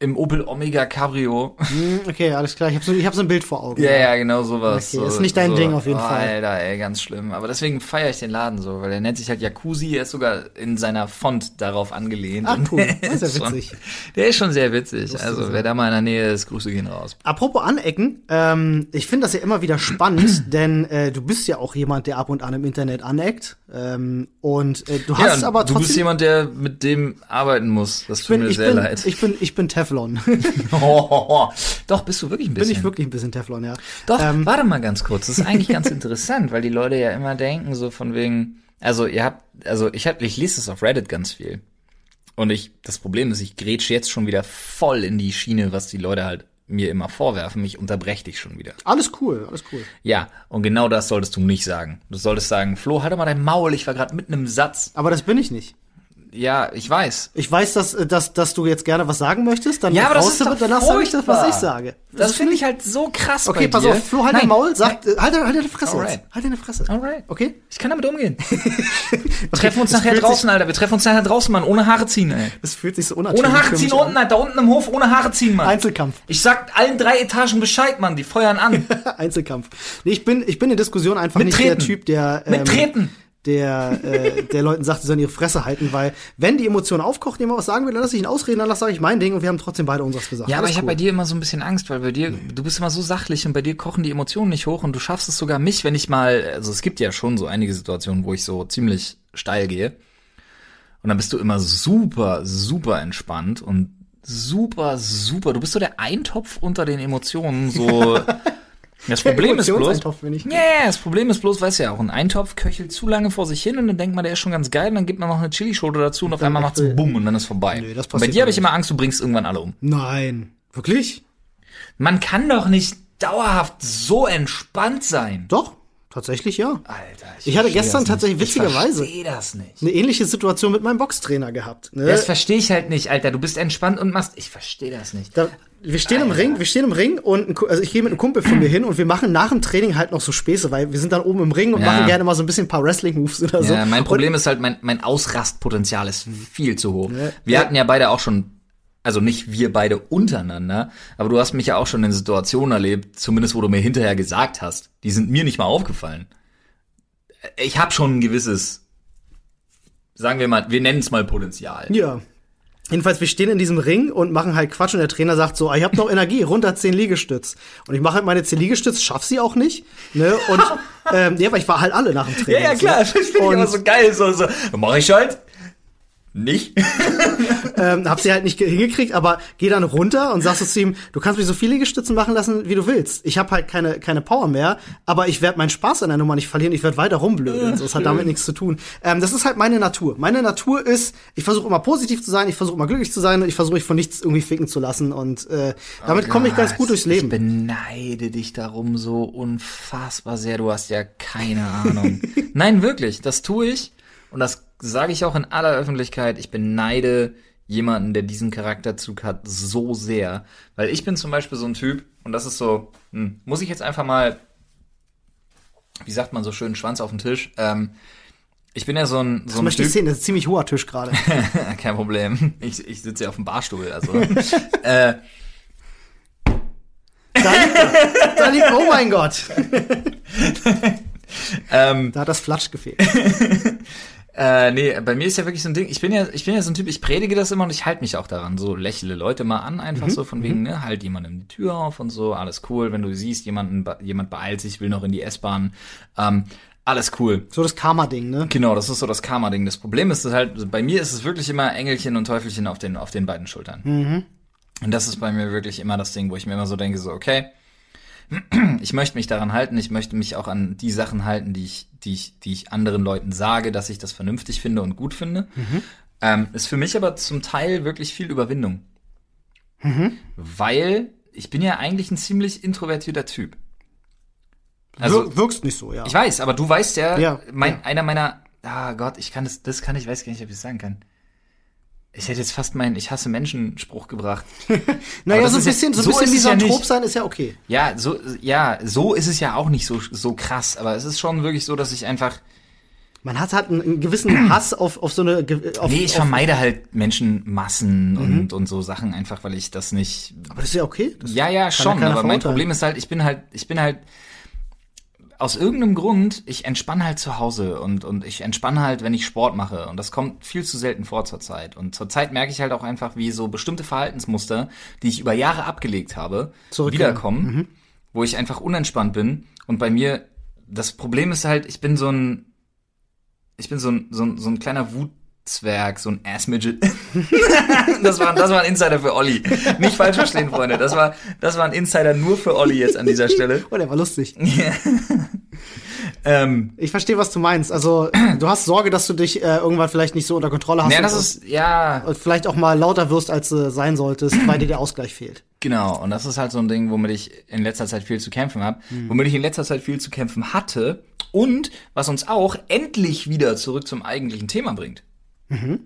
im Opel Omega Cabrio. Hm, Okay, alles klar. Ich habe so, ich hab so ein Bild vor Augen. Ja, ja, genau sowas. Okay, so, ist nicht dein so. Ding auf jeden oh, Fall. Alter, ey, ganz schlimm. Aber deswegen feiere ich den Laden so, weil der nennt sich halt Jacuzzi, er ist sogar in seiner Font darauf angelehnt. Ach, Und cool. der Das ist ja schon- witzig. Der ist schon sehr witzig. Also, sein. wer da mal in der Nähe ist, Grüße gehen raus. Apropos Anecken, ähm, ich finde das ja immer wieder spannend, denn äh, du bist ja auch jemand, der ab und an im Internet aneckt. Ähm, und äh, du hast ja, aber du trotzdem. bist jemand, der mit dem arbeiten muss. Das tut bin, mir ich, sehr bin, leid. ich bin, ich bin Teflon. Doch, bist du wirklich ein bin bisschen. ich wirklich ein bisschen Teflon, ja. Doch, Ähm, warte mal ganz kurz. Das ist eigentlich ganz interessant, weil die Leute ja immer denken, so von wegen, also ihr habt, also ich hab, ich lese das auf Reddit ganz viel. Und ich, das Problem ist, ich grätsch jetzt schon wieder voll in die Schiene, was die Leute halt mir immer vorwerfen. Mich unterbreche dich schon wieder. alles cool, alles cool. Ja, und genau das solltest du nicht sagen. Du solltest sagen, Flo, halt doch mal dein Maul, ich war gerade mitten im Satz. Aber das bin ich nicht. Ja, ich weiß. Ich weiß, dass, äh, dass, dass du jetzt gerne was sagen möchtest, dann Ja, aber das ist damit, danach sage ich das, was ich sage. Das finde ich halt so krass Okay, bei pass auf, Flo, halt dein Maul, sag, halt, halt deine Fresse Alright. jetzt. Halt deine Fresse. Alright. Okay? Ich kann damit umgehen. Wir treffen uns das nachher draußen, Alter. Wir treffen uns nachher draußen, Mann. Ohne Haare ziehen, ey. Das fühlt sich so unnatürlich Ohne Haare ziehen unten, Alter. Da unten im Hof ohne Haare ziehen, Mann. Einzelkampf. Ich sag allen drei Etagen Bescheid, Mann. Die feuern an. Einzelkampf. Nee, ich bin, ich bin in Diskussion einfach Mit nicht Treten. der Typ, der, ähm, Mit Treten. Der, äh, der Leuten sagt, sie sollen ihre Fresse halten, weil wenn die Emotion aufkocht, jemand was sagen will, dann lass ich ihn ausreden, dann sage ich mein Ding und wir haben trotzdem beide unseres gesagt. Ja, aber Alles ich habe cool. bei dir immer so ein bisschen Angst, weil bei dir, du bist immer so sachlich und bei dir kochen die Emotionen nicht hoch und du schaffst es sogar mich, wenn ich mal, also es gibt ja schon so einige Situationen, wo ich so ziemlich steil gehe. Und dann bist du immer super, super entspannt und super, super. Du bist so der Eintopf unter den Emotionen, so. Das Problem ist bloß. Ich. Ja, yeah, das Problem ist bloß, weißt du ja auch, ein Eintopf köchelt zu lange vor sich hin und dann denkt man, der ist schon ganz geil und dann gibt man noch eine Chilischote dazu und auf einmal macht's echt, bumm und dann ist vorbei. Nee, das und bei dir habe ich immer Angst, du bringst irgendwann alle um. Nein. Wirklich? Man kann doch nicht dauerhaft so entspannt sein. Doch. Tatsächlich ja. Alter, Ich hatte versteh gestern tatsächlich witzigerweise- Ich verstehe das nicht. Eine ähnliche Situation mit meinem Boxtrainer gehabt. Ne? Das verstehe ich halt nicht, Alter. Du bist entspannt und machst. Ich verstehe das nicht. Da, wir stehen im. Ring, wir stehen im Ring und ein, also ich gehe mit einem Kumpel von mir hin und wir machen nach dem Training halt noch so Späße, weil wir sind dann oben im Ring und Ja. machen gerne mal so ein bisschen ein paar Wrestling-Moves oder so. Ja, mein Und Problem ist halt, mein, mein Ausrastpotenzial ist viel zu hoch. Wir hatten ja beide auch schon, also nicht wir beide untereinander, aber du hast mich ja auch schon in Situationen erlebt, zumindest wo du mir hinterher gesagt hast, die sind mir nicht mal aufgefallen. Ich habe schon ein gewisses, sagen wir mal, wir nennen es mal Potenzial. Ja. Jedenfalls, wir stehen in diesem Ring und machen halt Quatsch und der Trainer sagt so, ah, ich hab noch Energie, runter 10 Liegestütz. Und ich mache halt meine 10 Liegestütz, schaff sie auch nicht. Ne? Und ähm, ja, weil ich war halt alle nach dem Ja, Training. ja, klar, das so. finde ich immer so geil. So, so. Mach ich halt. Nicht? ähm, hab sie halt nicht ge- hingekriegt, aber geh dann runter und sagst zu ihm, du kannst mich so viele Liegestützen machen lassen, wie du willst. Ich habe halt keine keine Power mehr, aber ich werde meinen Spaß an der Nummer nicht verlieren, ich werde weiter rumblödeln. So, das hat damit nichts zu tun. Ähm, das ist halt meine Natur. Meine Natur ist, ich versuche immer positiv zu sein, ich versuche immer glücklich zu sein und ich versuche mich von nichts irgendwie ficken zu lassen und äh, damit komme ich ganz gut durchs Leben. Ich beneide dich darum so unfassbar sehr. Du hast ja keine Ahnung. Nein, wirklich, das tue ich. Und das sage ich auch in aller Öffentlichkeit. Ich beneide jemanden, der diesen Charakterzug hat, so sehr. Weil ich bin zum Beispiel so ein Typ, und das ist so, hm, muss ich jetzt einfach mal, wie sagt man so schön, Schwanz auf den Tisch. Ähm, ich bin ja so ein, so das ein möchte ich Typ. sehen, das ist ein ziemlich hoher Tisch gerade. Kein Problem. Ich, ich sitze ja auf dem Barstuhl, also. äh, Da liegt, da liegt, oh mein Gott, ähm, da hat das Flatsch gefehlt. Äh, nee, bei mir ist ja wirklich so ein Ding, ich bin ja, ich bin ja so ein Typ, ich predige das immer und ich halte mich auch daran. So lächle Leute mal an, einfach so von wegen, ne, halt jemandem die Tür auf und so, alles cool. Wenn du siehst, jemanden, jemand beeilt sich, will noch in die S-Bahn, ähm, alles cool. So das Karma-Ding, ne? Genau, das ist so das Karma-Ding. Das Problem ist dass halt, bei mir ist es wirklich immer Engelchen und Teufelchen auf den, auf den beiden Schultern. Und das ist bei mir wirklich immer das Ding, wo ich mir immer so denke, so, okay, ich möchte mich daran halten, ich möchte mich auch an die Sachen halten, die ich, die ich, die ich anderen Leuten sage, dass ich das vernünftig finde und gut finde. Ähm, ist für mich aber zum Teil wirklich viel Überwindung. Weil ich bin ja eigentlich ein ziemlich introvertierter Typ. Also, Wir, wirkst nicht so, ja. ich weiß, aber du weißt ja, Ja, mein, ja. einer meiner, ah Gott, ich kann das, das kann ich, weiß gar nicht, ob ich es sagen kann. Ich hätte jetzt fast meinen Ich hasse Menschen Spruch gebracht. naja, so ein ja- bisschen, so ein bisschen ja Misanthrop nicht. sein ist ja okay. Ja, so, ja, so ist es ja auch nicht so, so krass, aber es ist schon wirklich so, dass ich einfach, Man hat halt einen, gewissen Hass auf, auf so eine. Auf, nee, ich vermeide halt Menschenmassen und, und so Sachen einfach, weil ich das nicht, Aber das ist ja okay. Das Ja, ja, schon, aber mein. Problem ist halt, ich bin halt, ich bin halt aus irgendeinem Grund, ich entspanne halt zu Hause und, und ich entspanne halt, wenn ich Sport mache. Und das kommt viel zu selten vor zur Zeit. Und zur Zeit merke ich halt auch einfach, wie so bestimmte Verhaltensmuster, die ich über Jahre abgelegt habe, wiederkommen, wo ich einfach unentspannt bin. Und bei mir, das Problem ist halt, ich bin so ein, ich bin so ein, so ein, so ein kleiner Wutzwerg, so ein Ass-Midget. das, war, das war ein Insider für Olli. Nicht falsch verstehen, Freunde. Das war, das war ein Insider nur für Olli jetzt an dieser Stelle. Oh, der war lustig. Ähm, Ich verstehe, was du meinst. Also, du hast Sorge, dass du dich äh, irgendwann vielleicht nicht so unter Kontrolle hast. ja, das ist, ja, und vielleicht auch mal lauter wirst, als du sein solltest, weil dir der Ausgleich fehlt. genau. Und das ist halt so ein Ding, womit ich in letzter Zeit viel zu kämpfen habe. Womit ich in letzter Zeit viel zu kämpfen hatte. Und was uns auch endlich wieder zurück zum eigentlichen Thema bringt.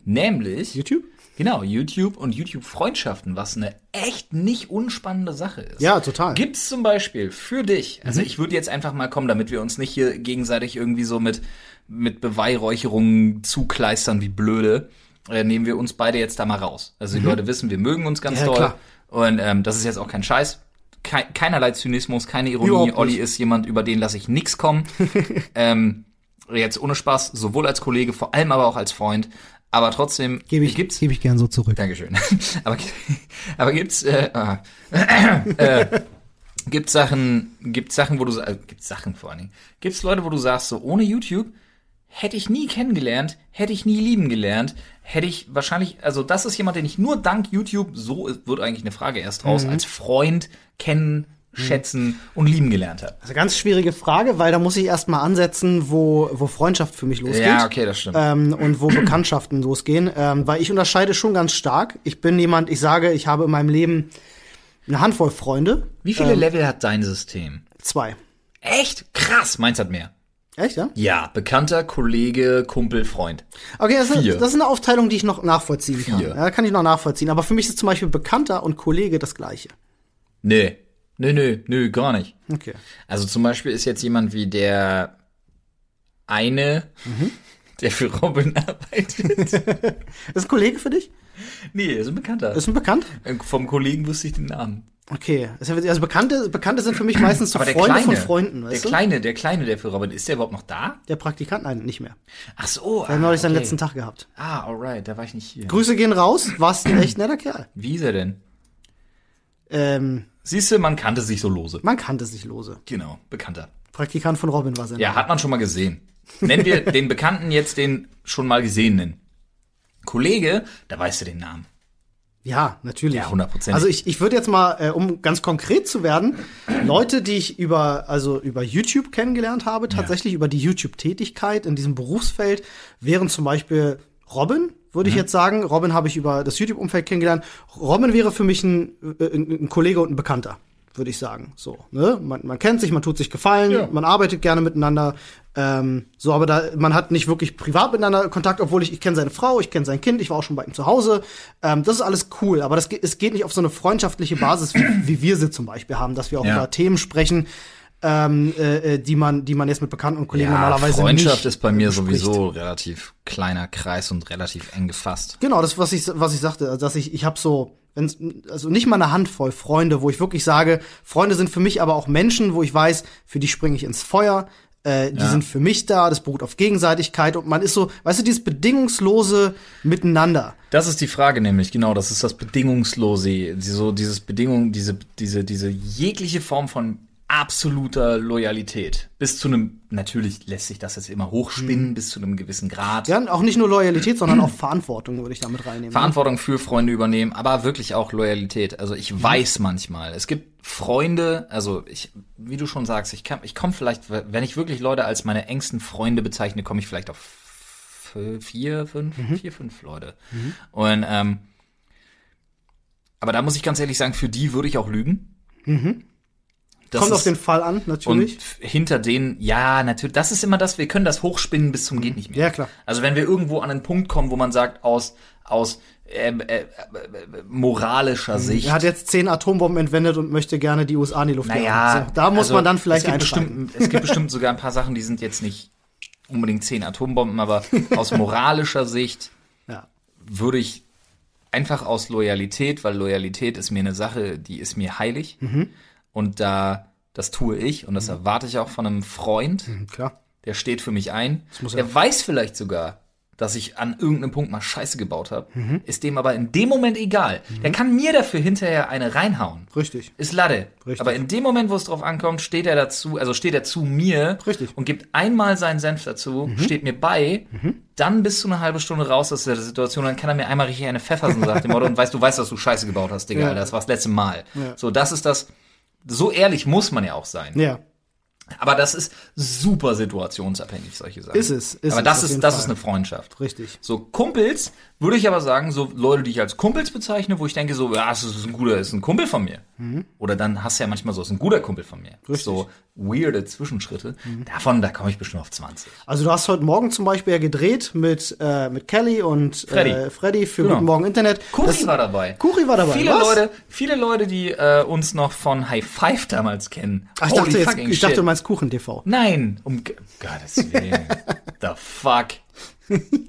Nämlich YouTube? Genau, YouTube und YouTube-Freundschaften, was eine echt nicht unspannende Sache ist. Ja, total. Gibt's zum Beispiel für dich, also ich würde jetzt einfach mal kommen, damit wir uns nicht hier gegenseitig irgendwie so mit, mit Beweihräucherungen zukleistern wie blöde, äh, nehmen wir uns beide jetzt da mal raus. Also die Leute wissen, wir mögen uns ganz Ja, doll. klar. Und ähm, das ist jetzt auch kein Scheiß. Kei keinerlei Zynismus, keine Ironie. Olli ist jemand, über den lasse ich nix kommen. ähm, jetzt ohne Spaß, sowohl als Kollege, vor allem aber auch als Freund. Aber trotzdem Gebe ich, gibt's gebe ich gern so zurück. Dankeschön. aber, aber gibt's äh, ah, äh, gibt's Sachen, gibt's Sachen, wo du äh, gibt's Sachen vor allen Dingen. Gibt's Leute, wo du sagst, so ohne YouTube hätte ich nie kennengelernt, hätte ich nie lieben gelernt, hätte ich wahrscheinlich, also das ist jemand, den ich nur dank YouTube, so wird eigentlich eine Frage erst raus, Mhm. als Freund kennen, schätzen und lieben gelernt habe. Also ganz schwierige Frage, weil da muss ich erst mal ansetzen, wo, wo Freundschaft für mich losgeht. Ja, okay, das stimmt. Ähm, und wo Bekanntschaften losgehen. Ähm, weil ich unterscheide schon ganz stark. Ich bin jemand, ich sage, ich habe in meinem Leben eine Handvoll Freunde. Wie viele ähm, Level hat dein System? Zwei. Echt? Krass, meins hat mehr. Echt, ja? Ja, bekannter Kollege, Kumpel, Freund. Okay, das ist, das ist eine Aufteilung, die ich noch nachvollziehen kann. Ja, kann ich noch nachvollziehen. Aber für mich ist zum Beispiel Bekannter und Kollege das Gleiche. Nee. Nö, nö, nö, gar nicht. Okay. Also zum Beispiel ist jetzt jemand wie der eine, der für Robin arbeitet. Ist ein Kollege für dich? nee, ist ein Bekannter. Ist ein Bekannt? Äh, Vom Kollegen wusste ich den Namen. Okay. Also Bekannte, Bekannte sind für mich meistens so Aber der Freunde Kleine, von Freunden, der weißt du? Kleine, der Kleine, der für Robin, ist der überhaupt noch da? Der Praktikant, nein, nicht mehr. Ach so. Er hat neulich seinen okay. letzten Tag gehabt. Ah, alright, da war ich nicht hier. Grüße gehen raus, warst ein echt netter Kerl. Wie ist er denn? Ähm, Siehst du, man kannte sich so lose. man kannte sich lose. Genau, Bekannter. Praktikant von Robin war sein Ja, Name. hat man schon mal gesehen. Nennen wir den Bekannten jetzt den schon mal Gesehenen. Kollege, da weißt du den Namen. Ja, natürlich. Ja, hundertprozentig. Also ich, ich würde jetzt mal, äh, um ganz konkret zu werden, Leute, die ich über, also über YouTube kennengelernt habe, tatsächlich über die YouTube-Tätigkeit in diesem Berufsfeld, wären zum Beispiel Robin, würde ich jetzt sagen. Robin habe ich über das YouTube-Umfeld kennengelernt. Robin wäre für mich ein, äh, ein, ein Kollege und ein Bekannter, würde ich sagen. So, ne? Man, man kennt sich, man tut sich Gefallen, Ja. man arbeitet gerne miteinander. Ähm, so, aber da, man hat nicht wirklich privat miteinander Kontakt, obwohl ich, ich kenne seine Frau, ich kenne sein Kind, ich war auch schon bei ihm zu Hause. Ähm, das ist alles cool, aber das, es geht nicht auf so eine freundschaftliche Basis, wie, wie wir sie zum Beispiel haben, dass wir auch Ja. über Themen sprechen, ähm, äh, äh, die man, die man jetzt mit Bekannten und Kollegen normalerweise Freundschaft nicht ist bei mir bespricht. sowieso relativ kleiner Kreis und relativ eng gefasst. Genau, das was ich was ich sagte, dass ich ich habe so wenn's, also nicht mal eine Handvoll Freunde, wo ich wirklich sage, Freunde sind für mich aber auch Menschen, wo ich weiß, für die springe ich ins Feuer. Äh, die Ja. sind für mich da, das beruht auf Gegenseitigkeit und man ist so, weißt du, dieses bedingungslose Miteinander. Das ist die Frage nämlich, genau, das ist das Bedingungslose, so dieses Bedingung, diese, diese, diese jegliche Form von absoluter Loyalität. Bis zu einem, natürlich lässt sich das jetzt immer hochspinnen, bis zu einem gewissen Grad. Ja, auch nicht nur Loyalität, sondern auch Verantwortung würde ich damit reinnehmen. Verantwortung für Freunde übernehmen, aber wirklich auch Loyalität. Also ich weiß manchmal, es gibt Freunde, also ich, wie du schon sagst, ich kann, ich komme vielleicht, wenn ich wirklich Leute als meine engsten Freunde bezeichne, komme ich vielleicht auf vier, fünf, vier, fünf Leute. Und ähm, aber da muss ich ganz ehrlich sagen, für die würde ich auch lügen. Das Kommt auf den Fall an, und natürlich. f- hinter denen, ja, natürlich, das ist immer das, wir können das hochspinnen bis zum geht nicht mehr. Ja, klar. Also wenn wir irgendwo an einen Punkt kommen, wo man sagt, aus, aus äh, äh, äh, moralischer Sicht. er hat jetzt zehn Atombomben entwendet und möchte gerne die USA in die Luft naja, jagen. So, da muss also, man dann vielleicht es gibt, bestimmt, es gibt bestimmt sogar ein paar Sachen, die sind jetzt nicht unbedingt zehn Atombomben, aber aus moralischer Sicht Ja. würde ich einfach aus Loyalität, weil Loyalität ist mir eine Sache, die ist mir heilig. Mhm. Und da, das tue ich und das erwarte ich auch von einem Freund. Mhm, Klar. Der steht für mich ein. Der er- weiß vielleicht sogar, dass ich an irgendeinem Punkt mal Scheiße gebaut habe. Mhm. Ist dem aber in dem Moment egal. Der kann mir dafür hinterher eine reinhauen. Richtig. Ist Lade. Richtig. Aber in dem Moment, wo es drauf ankommt, steht er dazu, also steht er zu mir Richtig. und gibt einmal seinen Senf dazu, steht mir bei, dann bist du eine halbe Stunde raus aus der Situation, dann kann er mir einmal richtig eine pfeffersen, sagt dem Motto, und weißt, du weißt, dass du Scheiße gebaut hast, Digga, Ja. Alter, das war das letzte Mal. Ja. So, das ist das, so ehrlich muss man ja auch sein. Ja. Aber das ist super situationsabhängig, solche Sachen. Ist es, ist aber es, das auf ist, das Fall. ist eine Freundschaft. Richtig. So Kumpels würde ich aber sagen, so Leute, die ich als Kumpels bezeichne, wo ich denke so, ja, das ist ein guter, ist ein Kumpel von mir. Oder dann hast du ja manchmal so, das ist ein guter Kumpel von mir. Richtig. So weirde Zwischenschritte. Davon, da komme ich bestimmt auf 20. Also du hast heute Morgen zum Beispiel ja gedreht mit, äh, mit Kelly und Freddy. Äh, Freddy für Genau. Guten Morgen Internet. Kuri Das- war dabei. Kuri war dabei. Viele Was? Leute, viele Leute, die äh, uns noch von High Five damals kennen. Ach, ich Holy dachte, jetzt, ich dachte, du meinst Kuchen TV. Nein, um G- Gottes Willen. The fuck.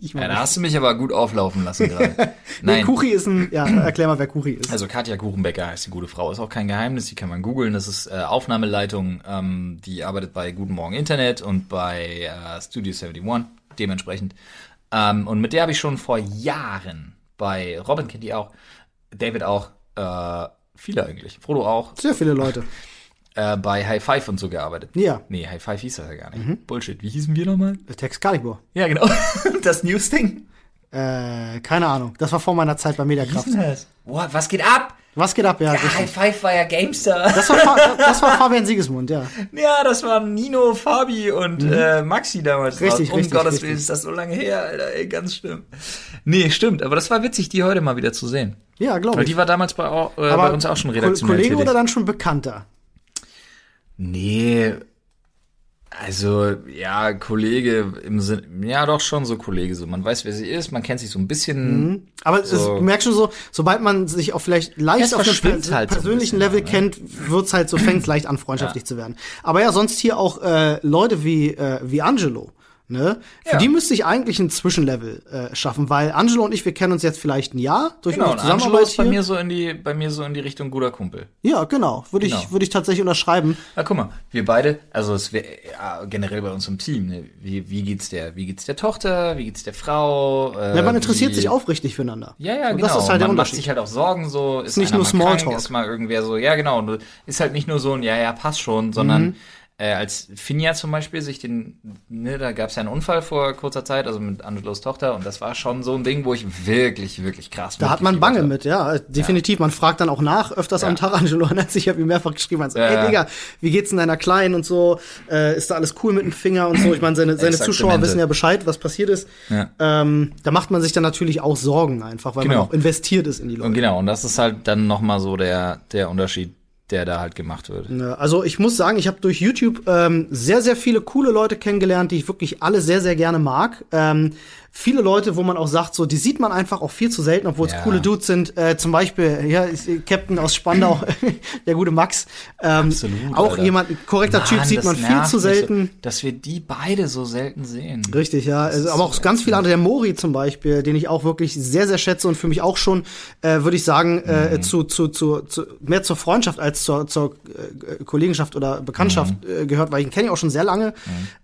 Ja, da hast du mich aber gut auflaufen lassen gerade. Nee, Nein. Kuri ist ein, ja, erklär mal, wer Kuri ist. Also Katja Kuchenbecker heißt die gute Frau, ist auch kein Geheimnis, die kann man googeln. Das ist äh, Aufnahmeleitung, ähm, die arbeitet bei Guten Morgen Internet und bei äh, Studio 71 dementsprechend. Ähm, und mit der habe ich schon vor Jahren bei Robin kennt die auch, David auch, äh, viele eigentlich, Frodo auch, Sehr viele Leute. äh, bei High Five und so gearbeitet. Ja. Nee, High Five hieß das ja gar nicht. Bullshit. Wie hießen wir nochmal? Tex Calibur. Ja, genau. Das News-Ding. Äh, keine Ahnung. Das war vor meiner Zeit bei Mediakraft. Boah, was geht ab? Was geht ab? Ja, Ja. High Five war ja Gamestar. Das war, das war Fabian Siegesmund, ja. Ja, das waren Nino, Fabi und äh, Maxi damals. Mhm. Richtig, um richtig, Gottes richtig. Willen, ist das so lange her, Alter, ey, ganz schlimm. Nee, stimmt, aber das war witzig, die heute mal wieder zu sehen. Ja, glaube Weil ich. die war damals bei, äh, bei uns auch schon redaktionell Kollege oder dann schon bekannter? Nee, also, ja, Kollege im Sinne, ja doch schon so Kollege, so. Man weiß, wer sie ist, man kennt sich so ein bisschen. Aber es, So. du merkst schon so, sobald man sich auch vielleicht leicht auf einem halt so ein persönlichen bisschen, Level ne? kennt, wird's halt so, fängt's leicht an, freundschaftlich zu werden. Aber ja, sonst hier auch äh, Leute wie, äh, wie Angelo. Ne? Für Ja. die müsste ich eigentlich ein Zwischenlevel äh, schaffen, weil Angelo und ich, wir kennen uns jetzt vielleicht ein Jahr durch Genau, unsere Angelo Zusammenarbeit ist bei hier. mir so in die, bei mir so in die Richtung guter Kumpel. Ja, genau. Würde Genau. ich, würde ich tatsächlich unterschreiben. Na, guck mal, wir beide, also es wäre ja, generell bei uns im Team, ne? wie, wie geht's der, wie geht's der Tochter, wie geht's der Frau? Äh, Ja, man interessiert wie, sich aufrichtig füreinander. Ja, ja, und genau. das ist halt der man macht Unterschied. sich halt auch Sorgen, so ist, nicht einer nur Smalltalk. ist mal irgendwer so, ja genau, ist halt nicht nur so ein, ja, ja, passt schon, sondern Mhm. Äh, als Finja zum Beispiel sich den, ne, da gab es ja einen Unfall vor kurzer Zeit, also mit Angelos Tochter, und das war schon so ein Ding, wo ich wirklich, wirklich krass Da hat man Bange hab. mit, ja, definitiv. Man fragt dann auch nach, öfters Ja. am Tag. Angelo hat sich, ich habe ihm mehrfach geschrieben, also, Ja, ey ja. Digga, wie geht's in deiner Kleinen und so? Äh, ist da alles cool mit dem Finger und so? Ich meine, seine, seine. Zuschauer wissen ja Bescheid, was passiert ist. Ja. Ähm, da macht man sich dann natürlich auch Sorgen einfach, weil Genau. man auch investiert ist in die Leute. Und genau, und das ist halt dann nochmal so der, der Unterschied, der da halt gemacht wird. Also ich muss sagen, ich habe durch YouTube ähm, sehr, sehr viele coole Leute kennengelernt, die ich wirklich alle sehr, sehr gerne mag. Ähm, viele Leute, wo man auch sagt, so die sieht man einfach auch viel zu selten, obwohl es Ja. coole Dudes sind. Äh, zum Beispiel, ja, äh, Captain aus Spandau, der gute Max. Ähm, Absolut, Auch Alter. jemand, ein korrekter Typ Mann, sieht das man viel zu mich so, selten. dass wir die beide so selten sehen. Richtig, ja. Also, aber auch so ganz viele andere. Der Mori zum Beispiel, den ich auch wirklich sehr, sehr schätze und für mich auch schon, äh, würde ich sagen, Mhm. äh, zu, zu, zu, zu, mehr zur Freundschaft als zur, zur äh, Kollegenschaft oder Bekanntschaft Mhm. äh, gehört, weil ich ihn kenne ja auch schon sehr lange.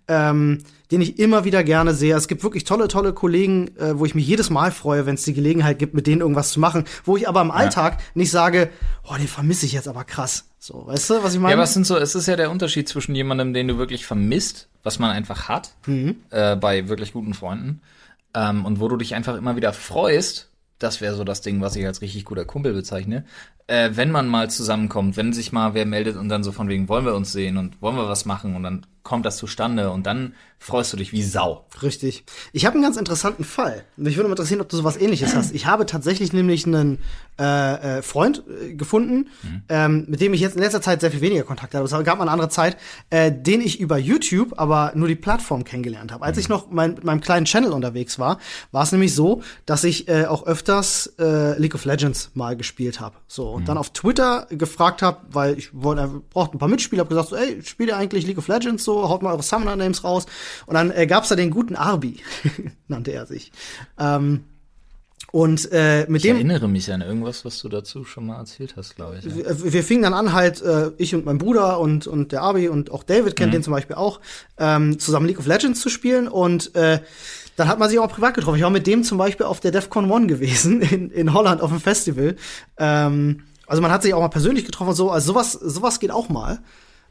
Ähm, den ich immer wieder gerne sehe. Es gibt wirklich tolle, tolle Kollegen, äh, wo ich mich jedes Mal freue, wenn es die Gelegenheit gibt, mit denen irgendwas zu machen, wo ich aber im Alltag nicht sage, oh, den vermisse ich jetzt aber krass. So, weißt du, was ich meine? Ja, es sind so, es ist ja der Unterschied zwischen jemandem, den du wirklich vermisst, was man einfach hat, Mhm. äh, bei wirklich guten Freunden, ähm, und wo du dich einfach immer wieder freust, das wäre so das Ding, was ich als richtig guter Kumpel bezeichne, äh, wenn man mal zusammenkommt, wenn sich mal wer meldet und dann so von wegen, wollen wir uns sehen und wollen wir was machen und dann kommt das zustande und dann freust du dich wie Sau. Richtig. Ich habe einen ganz interessanten Fall. Mich würde mal interessieren, ob du sowas ähnliches hast. Ich habe tatsächlich nämlich einen äh, äh, Freund äh, gefunden, ähm, mit dem ich jetzt in letzter Zeit sehr viel weniger Kontakt habe. Es gab mal eine andere Zeit, äh, den ich über YouTube, aber nur die Plattform kennengelernt habe. Als ich noch mein, mit meinem kleinen Channel unterwegs war, war es nämlich so, dass ich äh, auch öfters äh, League of Legends mal gespielt habe. So und dann auf Twitter gefragt habe, weil ich wollte, brauchte ein paar Mitspieler, habe gesagt so, ey, spielt ihr eigentlich League of Legends so? Haut mal eure Summoner Names raus. Und dann äh, gab's da den guten Arbi, nannte er sich. Ähm, und äh, mit Ich dem erinnere mich an irgendwas, was du dazu schon mal erzählt hast, glaube ich. Ja. wir wir fingen dann an, halt, äh, ich und mein Bruder und, und der Abi und auch David kennt den zum Beispiel auch, ähm, zusammen League of Legends zu spielen. Und äh, dann hat man sich auch privat getroffen. Ich war mit dem zum Beispiel auf der DEFCON One gewesen, in, in Holland auf dem Festival. Ähm, also man hat sich auch mal persönlich getroffen und so. Also sowas, sowas geht auch mal.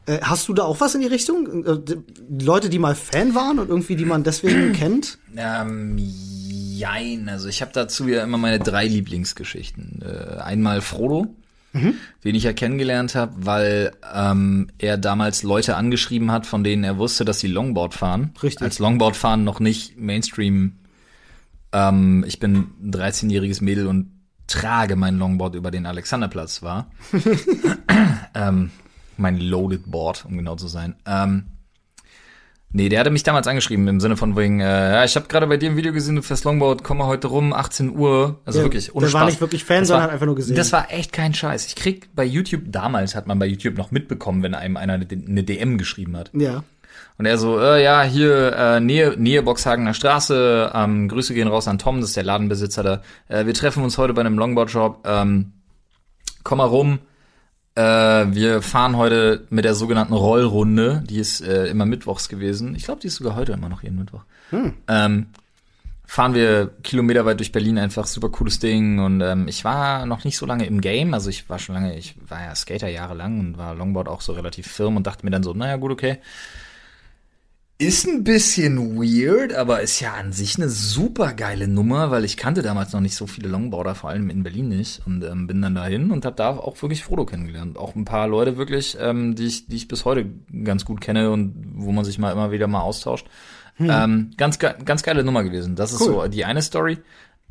Äh, hast du da auch was in die Richtung? Äh, Leute, die mal Fan waren und irgendwie, die man deswegen kennt? Ähm, jein. Also ich habe dazu ja immer meine drei Lieblingsgeschichten. Äh, einmal Frodo, den ich ja kennengelernt habe, weil ähm, er damals Leute angeschrieben hat, von denen er wusste, dass sie Longboard fahren. Richtig. Als Longboard fahren noch nicht Mainstream. Ähm, ich bin ein 13-jähriges Mädel und trage mein Longboard über den Alexanderplatz war. ähm, mein Loaded Board, um genau zu sein. Ähm, nee, der hatte mich damals angeschrieben im Sinne von wegen, äh, ja, ich habe gerade bei dir ein Video gesehen, du fährst Longboard, komm mal heute rum, 18 Uhr. Also Der- wirklich, ohne der war Spaß. nicht wirklich Fan, Das sondern war- hat einfach nur gesehen. Das war echt kein Scheiß. Ich krieg bei YouTube, damals hat man bei YouTube noch mitbekommen, wenn einem einer eine eine DM geschrieben hat. Ja. Und er so, äh, ja, hier, äh, Nähe, Nähe Boxhagener Straße, ähm, Grüße gehen raus an Tom, das ist der Ladenbesitzer da. Äh, wir treffen uns heute bei einem Longboard-Shop. Ähm, komm mal rum. Äh, wir fahren heute mit der sogenannten Rollrunde. Die ist äh, immer mittwochs gewesen. Ich glaube, die ist sogar heute immer noch jeden Mittwoch. Ähm, fahren wir kilometerweit durch Berlin einfach super cooles Ding und ähm, ich war noch nicht so lange im Game, also ich war schon lange, ich war ja Skater jahrelang und war Longboard auch so relativ firm und dachte mir dann so, naja gut, okay. Ist ein bisschen weird, aber ist ja an sich eine super geile Nummer, weil ich kannte damals noch nicht so viele Longboarder, vor allem in Berlin nicht und ähm, bin dann dahin und habe da auch wirklich Frodo kennengelernt. Auch ein paar Leute wirklich, ähm, die, ich, die ich bis heute ganz gut kenne und wo man sich mal immer wieder mal austauscht. Ähm, ganz, ge ganz geile Nummer gewesen. Das ist Cool. so die eine Story.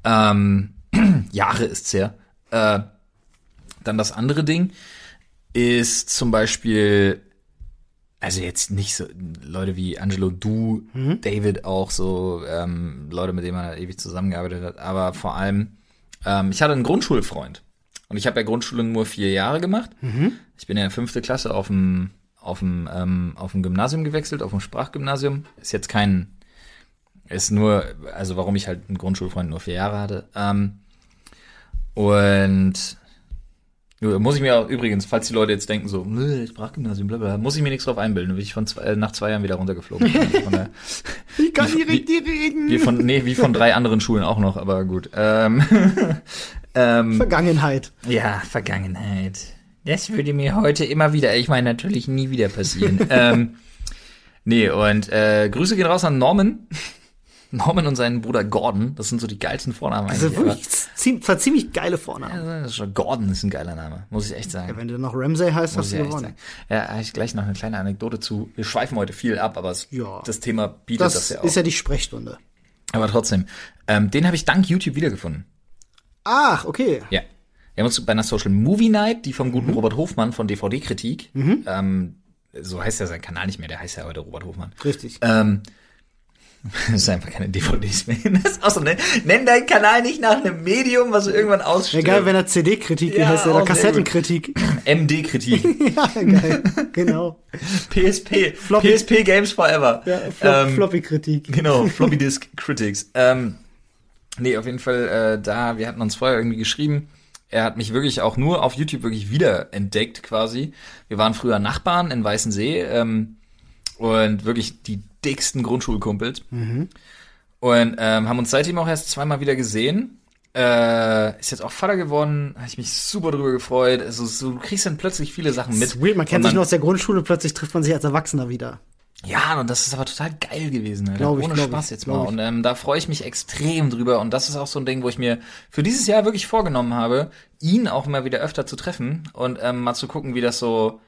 Ähm, Jahre ist's her. Äh, dann das andere Ding ist zum Beispiel, also jetzt nicht so Leute wie Angelo Du, David auch so, ähm, Leute, mit denen man ewig zusammengearbeitet hat, aber vor allem, ähm, ich hatte einen Grundschulfreund. Und ich habe ja Grundschule nur vier Jahre gemacht. Ich bin ja in der fünfte Klasse auf dem auf dem ähm, auf dem Gymnasium gewechselt, auf dem Sprachgymnasium. Ist jetzt kein ist nur, also warum ich halt einen Grundschulfreund nur vier Jahre hatte. Ähm, und muss ich mir auch übrigens, falls die Leute jetzt denken so, "Nö, Sprachgymnasium, bla bla, muss ich mir nichts drauf einbilden, bin ich von zwei, äh, nach zwei Jahren wieder runtergeflogen. Von der, Ich kann Wie- direkt die reden. wie von, nee, wie von drei anderen Schulen auch noch, aber gut. Ähm, ähm, Vergangenheit. ja, Vergangenheit. Das würde mir heute immer wieder, ich meine natürlich nie wieder passieren. ähm, nee, und äh, Grüße gehen raus an Norman. Norman und seinen Bruder Gordon. Das sind so die geilsten Vornamen Das sind wirklich zie- zwar ziemlich geile Vornamen. Ja, Gordon ist ein geiler Name, muss ich echt sagen. Ja, wenn du noch Ramsey heißt, Muss hast ich du echt gewonnen. sagen. Ja, habe ich gleich noch eine kleine Anekdote zu. Wir schweifen heute viel ab, aber es, Ja. das Thema bietet das, Das ja auch. ist ja die Sprechstunde. aber trotzdem, ähm, den habe ich dank YouTube wiedergefunden. Ach, okay. Ja. Wir haben uns bei einer Social Movie Night, die vom guten Robert Hofmann von DVD-Kritik, ähm, so heißt ja sein Kanal nicht mehr, der heißt ja heute Robert Hofmann. Richtig. Ähm, das ist einfach keine DVDs mehr. Das ist auch so, nenn, nenn deinen Kanal nicht nach einem Medium, was du irgendwann ausstirbt. geil, wenn er CD-Kritik Ja, heißt, oder Kassettenkritik. MD-Kritik. ja, geil. Genau. PSP. Floppy- PSP Games Forever. Ja, Flop, Ähm, Floppy-Kritik. Genau, Floppy Disk Critics. Ähm, nee, auf jeden Fall äh, da, wir hatten uns vorher irgendwie geschrieben. Er hat mich wirklich auch nur auf YouTube wirklich wieder entdeckt quasi. Wir waren früher Nachbarn in Weißensee ähm, und wirklich die dicksten Grundschulkumpels. Und ähm, haben uns seitdem auch erst zweimal wieder gesehen. Äh, ist jetzt auch Vater geworden, habe ich mich super drüber gefreut. Also so, du kriegst dann plötzlich viele Sachen mit. Weird, man kennt Und sich nur aus der Grundschule, plötzlich trifft man sich als Erwachsener wieder. ja, und das ist aber total geil gewesen, Alter. Glaub ich, Ohne glaub Spaß ich, jetzt mal. Und ähm, da freue ich mich extrem drüber. Und das ist auch so ein Ding, wo ich mir für dieses Jahr wirklich vorgenommen habe, ihn auch mal wieder öfter zu treffen und ähm, mal zu gucken, wie das so,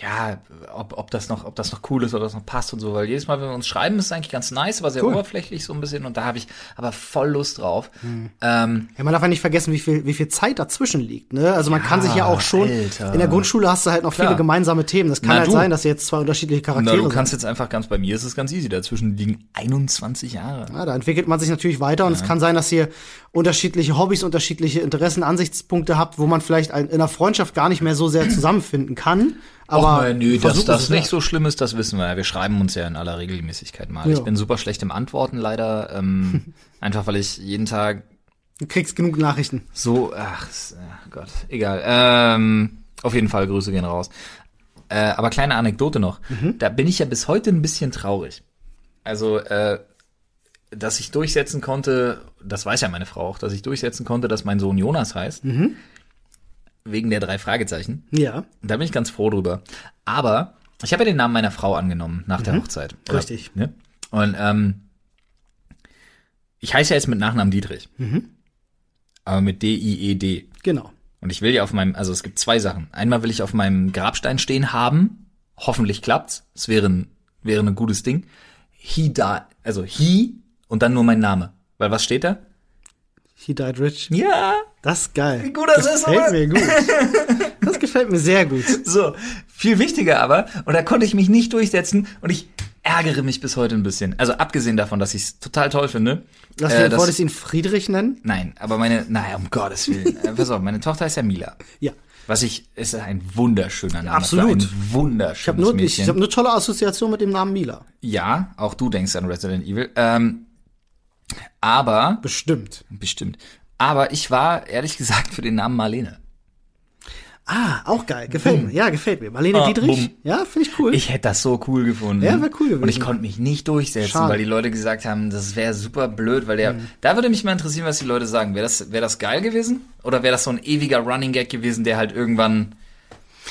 ja, ob, ob das noch, ob das noch cool ist oder das noch passt und so. Weil jedes Mal, wenn wir uns schreiben, ist es eigentlich ganz nice, aber sehr Cool. oberflächlich so ein bisschen. Und da habe ich aber voll Lust drauf. Hm. Ähm, Ja, man darf ja nicht vergessen, wie viel, wie viel Zeit dazwischen liegt. Ne? Also man kann sich ja auch schon. Alter. In der Grundschule hast du halt noch Klar. viele gemeinsame Themen. Das kann Na, halt du. sein, dass jetzt zwei unterschiedliche na, Charaktere du sind. kannst jetzt einfach ganz, bei mir ist es ganz easy. Dazwischen liegen 21 Jahre. Ja, da entwickelt man sich natürlich weiter und es kann sein, dass ihr unterschiedliche Hobbys, unterschiedliche Interessen, Ansichtspunkte habt, wo man vielleicht in einer Freundschaft gar nicht mehr so sehr zusammenfinden kann. Aber Och, nö, dass das nicht so schlimm ist, das wissen wir ja. Wir schreiben uns ja in aller Regelmäßigkeit mal. Ja. Ich bin super schlecht im Antworten leider. Ähm, einfach weil ich jeden Tag Du kriegst genug Nachrichten. so, ach, ach Gott, egal. Ähm, auf jeden Fall, Grüße gehen raus. Äh, aber kleine Anekdote noch. Da bin ich ja bis heute ein bisschen traurig. Also, äh, dass ich durchsetzen konnte, das weiß ja meine Frau auch, dass ich durchsetzen konnte, dass mein Sohn Jonas heißt. Wegen der drei Fragezeichen. Ja, Da bin ich ganz froh drüber. Aber ich habe ja den Namen meiner Frau angenommen nach der Hochzeit. Oder- Richtig. Ne? Und ähm, ich heiße ja jetzt mit Nachnamen Dietrich. Aber mit D-I-E-D. genau. Und ich will ja auf meinem, also es gibt zwei Sachen. Einmal will ich auf meinem Grabstein stehen haben. Hoffentlich klappt's. Es wäre ein, wäre ein gutes Ding. He died, also he und dann nur mein Name. Weil was steht da? He died rich. Ja. Das ist geil. Wie gut das ist, gefällt oder? mir gut. Das gefällt mir sehr gut. So, viel wichtiger aber, und da konnte ich mich nicht durchsetzen und ich ärgere mich bis heute ein bisschen. Also abgesehen davon, dass ich es total toll finde. Lass äh, wolltest du ihn Friedrich nennen? Nein, aber meine, naja, um Gottes Willen. äh, pass auf, meine Tochter ist ja Mila. Ja. Was ich, ist ein wunderschöner Name. Absolut. Ein wunderschönes Ich habe nur, ich, Mädchen. ich hab eine tolle Assoziation mit dem Namen Mila. ja, auch du denkst an Resident Evil. Ähm, aber, Bestimmt. bestimmt. Aber ich war, ehrlich gesagt, für den Namen Marlene. Ah, auch geil. Gefällt mir. Ja, gefällt mir. Marlene Ah, Dietrich? bumm. Ja, finde ich cool. Ich hätte das so cool gefunden. Ja, wär cool gewesen. Und ich konnte mich nicht durchsetzen, Schade. weil die Leute gesagt haben, das wäre super blöd, weil der, Mhm. da würde mich mal interessieren, was die Leute sagen. Wäre das, wäre das geil gewesen? Oder wäre das so ein ewiger Running Gag gewesen, der halt irgendwann,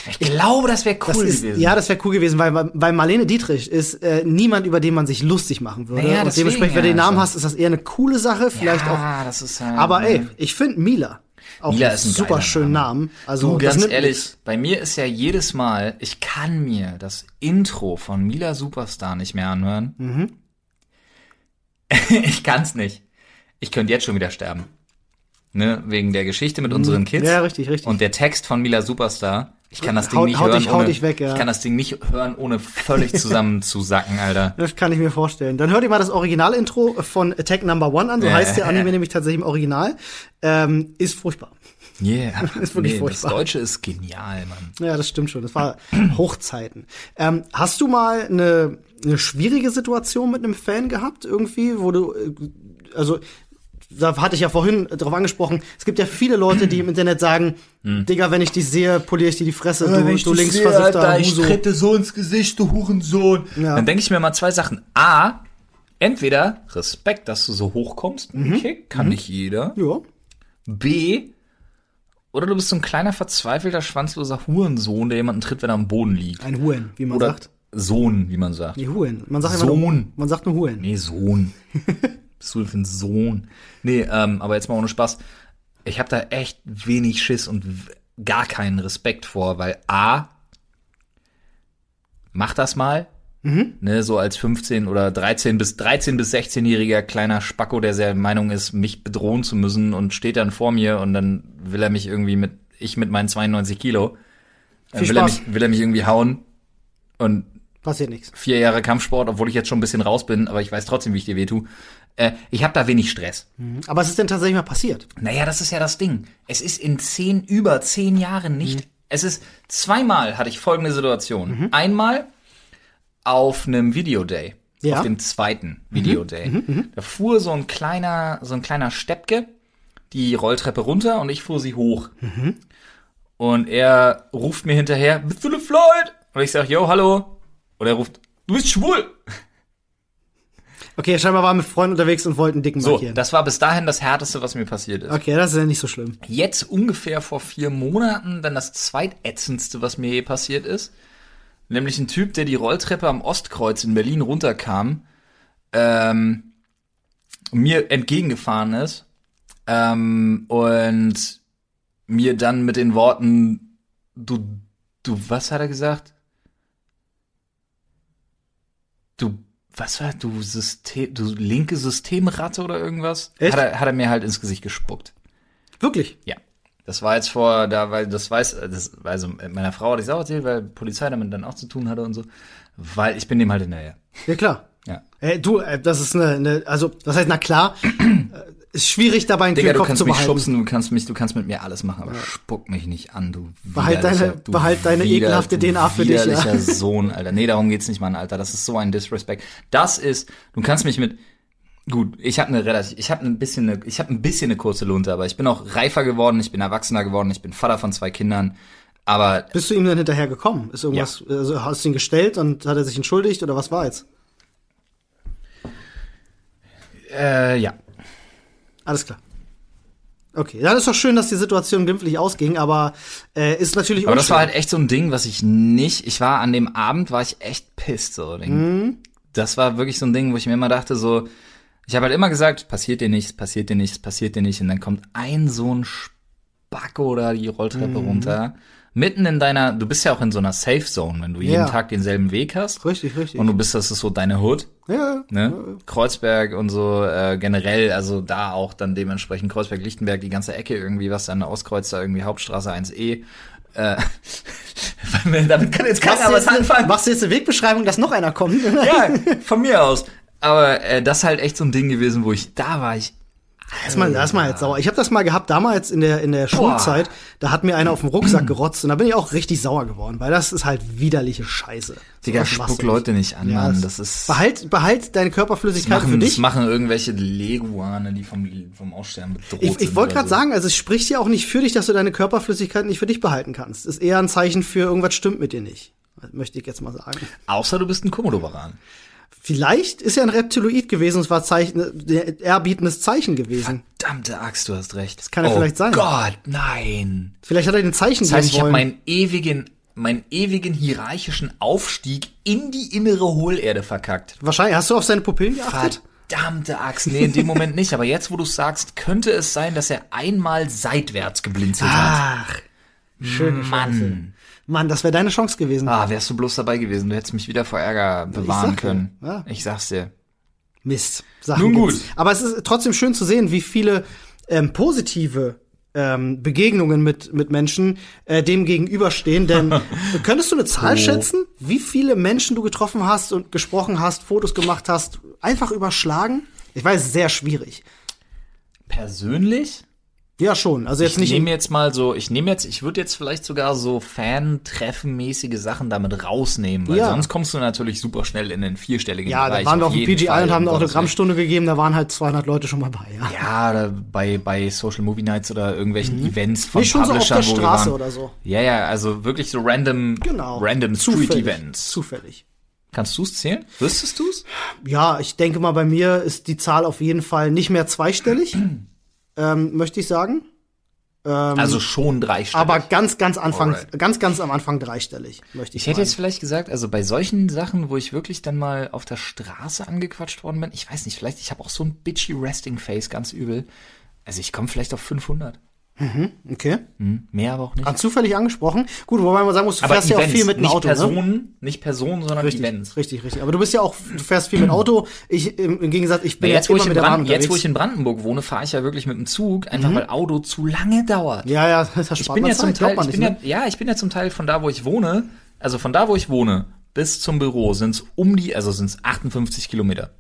ich glaube, das wäre cool das ist, gewesen. ja, das wäre cool gewesen, weil, weil Marlene Dietrich ist äh, niemand, über den man sich lustig machen würde. Naja, und dementsprechend, wenn du den Namen also. hast, ist das eher eine coole Sache, vielleicht auch. ja, das ist halt, Aber ne? ey, ich finde Mila auch Mila ist ein super geiler schönen Namen. Also Du, ganz ehrlich, nix. bei mir ist ja jedes Mal, ich kann mir das Intro von Mila Superstar nicht mehr anhören. Mhm. ich kann's nicht. Ich könnte jetzt schon wieder sterben. Ne, wegen der Geschichte mit unseren Kids. Mhm. Ja, richtig, richtig. Und der Text von Mila Superstar. Ich kann das Ding Haut- nicht haut hören, dich- ohne, dich weg, ja. ich kann das Ding nicht hören, ohne völlig zusammenzusacken, Alter. Das kann ich mir vorstellen. Dann hört ihr mal das Originalintro von Attack Number One an. So Ja. heißt der Anime nämlich tatsächlich im Original. Ähm, ist furchtbar. Yeah. Ist wirklich nee, das furchtbar. Deutsche ist genial, Mann. Ja, das stimmt schon. Das war Hochzeiten. Ähm, hast du mal eine, eine schwierige Situation mit einem Fan gehabt, irgendwie, wo du, äh, also, da hatte ich ja vorhin drauf angesprochen, es gibt ja viele Leute, die im Internet sagen, Digga, wenn ich dich sehe, poliere ich dir die Fresse, du, du links versiffter Huso. so ins Gesicht, du Hurensohn. Ja. Dann denke ich mir mal zwei Sachen. A, entweder Respekt, dass du so hochkommst. Mhm. Okay, kann nicht jeder. Ja. B, oder du bist so ein kleiner, verzweifelter, schwanzloser Hurensohn, der jemanden tritt, wenn er am Boden liegt. Ein Huren, wie man Oder sagt. Sohn, wie man sagt. Nee, Huren. Man sagt immer nur, Sohn. man sagt nur Huren. Nee, Sohn. Bist du denn für ein Sohn? Nee, ähm, aber jetzt mal ohne Spaß. Ich habe da echt wenig Schiss und gar keinen Respekt vor, weil A, mach das mal. Ne, so als 15 oder 13 bis 13 bis 16-jähriger kleiner Spacko, der der Meinung ist, mich bedrohen zu müssen und steht dann vor mir und dann will er mich irgendwie mit, ich mit meinen 92 Kilo, Viel will, er Spaß. mich, will er mich irgendwie hauen und Passiert nichts. vier Jahre Kampfsport, obwohl ich jetzt schon ein bisschen raus bin, aber ich weiß trotzdem, wie ich dir weh tue. Äh, ich habe da wenig Stress. Aber es ist denn tatsächlich mal passiert. Naja, das ist ja das Ding. Es ist in zehn, über zehn Jahren nicht. Es ist zweimal hatte ich folgende Situation. Einmal auf einem Videoday. Ja. Auf dem zweiten Videoday. Da fuhr so ein kleiner, so ein kleiner Steppke die Rolltreppe runter und ich fuhr sie hoch. Und er ruft mir hinterher, bist du Floyd? Und ich sag, yo, hallo. Und er ruft, du bist schwul. Okay, scheinbar war mit Freunden unterwegs und wollten dicken So, markieren. das war bis dahin das Härteste, was mir passiert ist. okay, das ist ja nicht so schlimm. Jetzt ungefähr vor vier Monaten dann das zweitätzendste, was mir je passiert ist. Nämlich ein Typ, der die Rolltreppe am Ostkreuz in Berlin runterkam, ähm, mir entgegengefahren ist ähm, und mir dann mit den Worten, du, du, was hat er gesagt? Du, was war, du System, du linke Systemratte oder irgendwas? Echt? Hat er, hat er mir halt ins Gesicht gespuckt. Wirklich. Ja. Das war jetzt vor, da, weil das weiß, das, also meiner Frau hatte ich es auch erzählt, weil Polizei damit dann auch zu tun hatte und so. Weil ich bin dem halt hinterher. Ja, klar. Ja. Äh, du, äh, das ist eine, eine, also, das heißt, na klar, ist schwierig dabei einen Digga, kühlen du Kopf kannst zu mich behalten. schubsen, du kannst mich, du kannst mit mir alles machen, aber spuck mich nicht an, du Behalt deine- du behalt deine wider- ekelhafte du DNA für dich, ja. Sohn, Alter. Nee, darum geht's nicht, Mann, Alter. Das ist so ein Disrespect. Das ist, du kannst mich mit, gut, ich habe eine relativ, ich habe ein bisschen eine, ich habe ein bisschen eine kurze Lunte, aber ich bin auch reifer geworden, ich bin erwachsener geworden, ich bin Vater von zwei Kindern, aber Bist du ihm dann hinterher gekommen? Ist irgendwas, also hast du ihn gestellt und hat er sich entschuldigt oder was war jetzt? äh, ja. Alles klar. Okay, dann ist doch schön, dass die Situation glimpflich ausging, aber äh, ist natürlich Aber das unschön. war halt echt so ein Ding, was ich nicht, ich war an dem Abend, war ich echt pisst, so. Mhm. Das war wirklich so ein Ding, wo ich mir immer dachte, so, ich habe halt immer gesagt, passiert dir nichts, passiert dir nichts, passiert dir nicht. Und dann kommt ein so ein Backo oder die Rolltreppe runter. Mitten in deiner, du bist ja auch in so einer Safe Zone, wenn du jeden Ja. Tag denselben Weg hast. Richtig, richtig. Und du bist, das ist so deine Hood. ja, Ne? Kreuzberg und so äh, generell, also da auch dann dementsprechend Kreuzberg-Lichtenberg, die ganze Ecke irgendwie, was dann auskreuzt, da irgendwie Hauptstraße 1e. Äh, damit kann jetzt keiner was anfangen. machst du jetzt eine Wegbeschreibung, dass noch einer kommt? Ja, von mir aus. Aber äh, das ist halt echt so ein Ding gewesen, wo ich, da war ich, Das ist mal, das ist mal jetzt sauer. Ich habe das mal gehabt damals in der in der Schulzeit. Da hat mir einer auf den Rucksack gerotzt und da bin ich auch richtig sauer geworden, weil das ist halt widerliche Scheiße. Digga, spuck Leute nicht an, Ja, Mann. das- Das ist, Behalt, behalt deine Körperflüssigkeit für machen, das dich. machen irgendwelche Leguane, die vom, vom Aussterben bedroht Ich, sind. ich wollte gerade so. sagen, also es spricht ja auch nicht für dich, dass du deine Körperflüssigkeit nicht für dich behalten kannst. Ist eher ein Zeichen für irgendwas stimmt mit dir nicht. Möchte ich jetzt mal sagen. Außer du bist ein Komodowaran. Vielleicht ist ja ein Reptiloid gewesen, es war Zeichen, ein ehrbietendes Zeichen gewesen. Verdammte Axt, du hast recht. Das kann ja vielleicht sein. Gott, nein. Vielleicht hat er den Zeichen Das heißt, ich habe meinen ewigen, meinen ewigen hierarchischen Aufstieg in die innere Hohlerde verkackt. Wahrscheinlich, hast du auf seine Pupillen geachtet? Verdammte Axt. Nee, in dem Moment nicht. Aber jetzt, wo du sagst, könnte es sein, dass er einmal seitwärts geblinzelt hat. Ach, Chance. Mann. Mann, das wäre deine Chance gewesen. Ah, wärst du bloß dabei gewesen. Du hättest mich wieder vor Ärger bewahren ja, können. ja. Ich sag's dir. Mist. Sachen Nun gut. gibt's. Aber es ist trotzdem schön zu sehen, wie viele ähm, positive ähm, Begegnungen mit, mit Menschen äh, dem gegenüberstehen. Denn könntest du eine Zahl Oh. schätzen, wie viele Menschen du getroffen hast und gesprochen hast, Fotos gemacht hast, einfach überschlagen? Ich weiß, sehr schwierig. Persönlich? Ja, schon. Also jetzt Ich nicht. nehme jetzt mal so, ich nehme jetzt, ich würde jetzt vielleicht sogar so Fan-Treffen-mäßige Sachen damit rausnehmen, weil Ja. sonst kommst du natürlich super schnell in den vierstelligen ja, Bereich. da waren wir auf dem PGI Fall, und haben eine. Autogrammstunde gegeben, da waren halt 200 Leute schon mal bei. Ja. Ja, bei, bei Social Movie Nights oder irgendwelchen Events von Nicht Mhm. schon so auf Publishern, der Straße oder so. Ja, ja, also wirklich so random, Genau. random Zufällig. Street-Events. Zufällig. Kannst du's zählen? Wüsstest du's? Ja, ich denke mal, bei mir ist die Zahl auf jeden Fall nicht mehr zweistellig, ähm, möchte ich sagen. also schon dreistellig. Aber ganz, ganz Anfang, Alright. ganz, ganz am Anfang dreistellig, möchte ich, Ich hätte meinen. jetzt vielleicht gesagt, also bei solchen Sachen, wo ich wirklich dann mal auf der Straße angequatscht worden bin, ich weiß nicht, vielleicht, ich habe auch so ein bitchy Resting Face, ganz übel. Also ich komme vielleicht auf 500. Okay. Hm, mehr aber auch nicht. Ganz zufällig angesprochen. Gut, wobei man sagen muss, du aber fährst ja auch Events, viel mit dem nicht Auto, ne? Personen, nicht Personen, sondern Richtig, Events. richtig, richtig. Aber du bist ja auch, du fährst viel mit Auto. Ich, im, im Gegensatz, ich Na, bin jetzt, ja wo immer ich in mit der Bahn Brand, jetzt, wo ich in Brandenburg wohne, fahre ich ja wirklich mit dem Zug, einfach weil Auto zu lange dauert. ja, ja, das spart ich bin ja zum Teil, ich nicht, bin ne? ja, ja, ich bin ja zum Teil von da, wo ich wohne, also von da, wo ich wohne, bis zum Büro sind's um die, also sind's 58 Kilometer.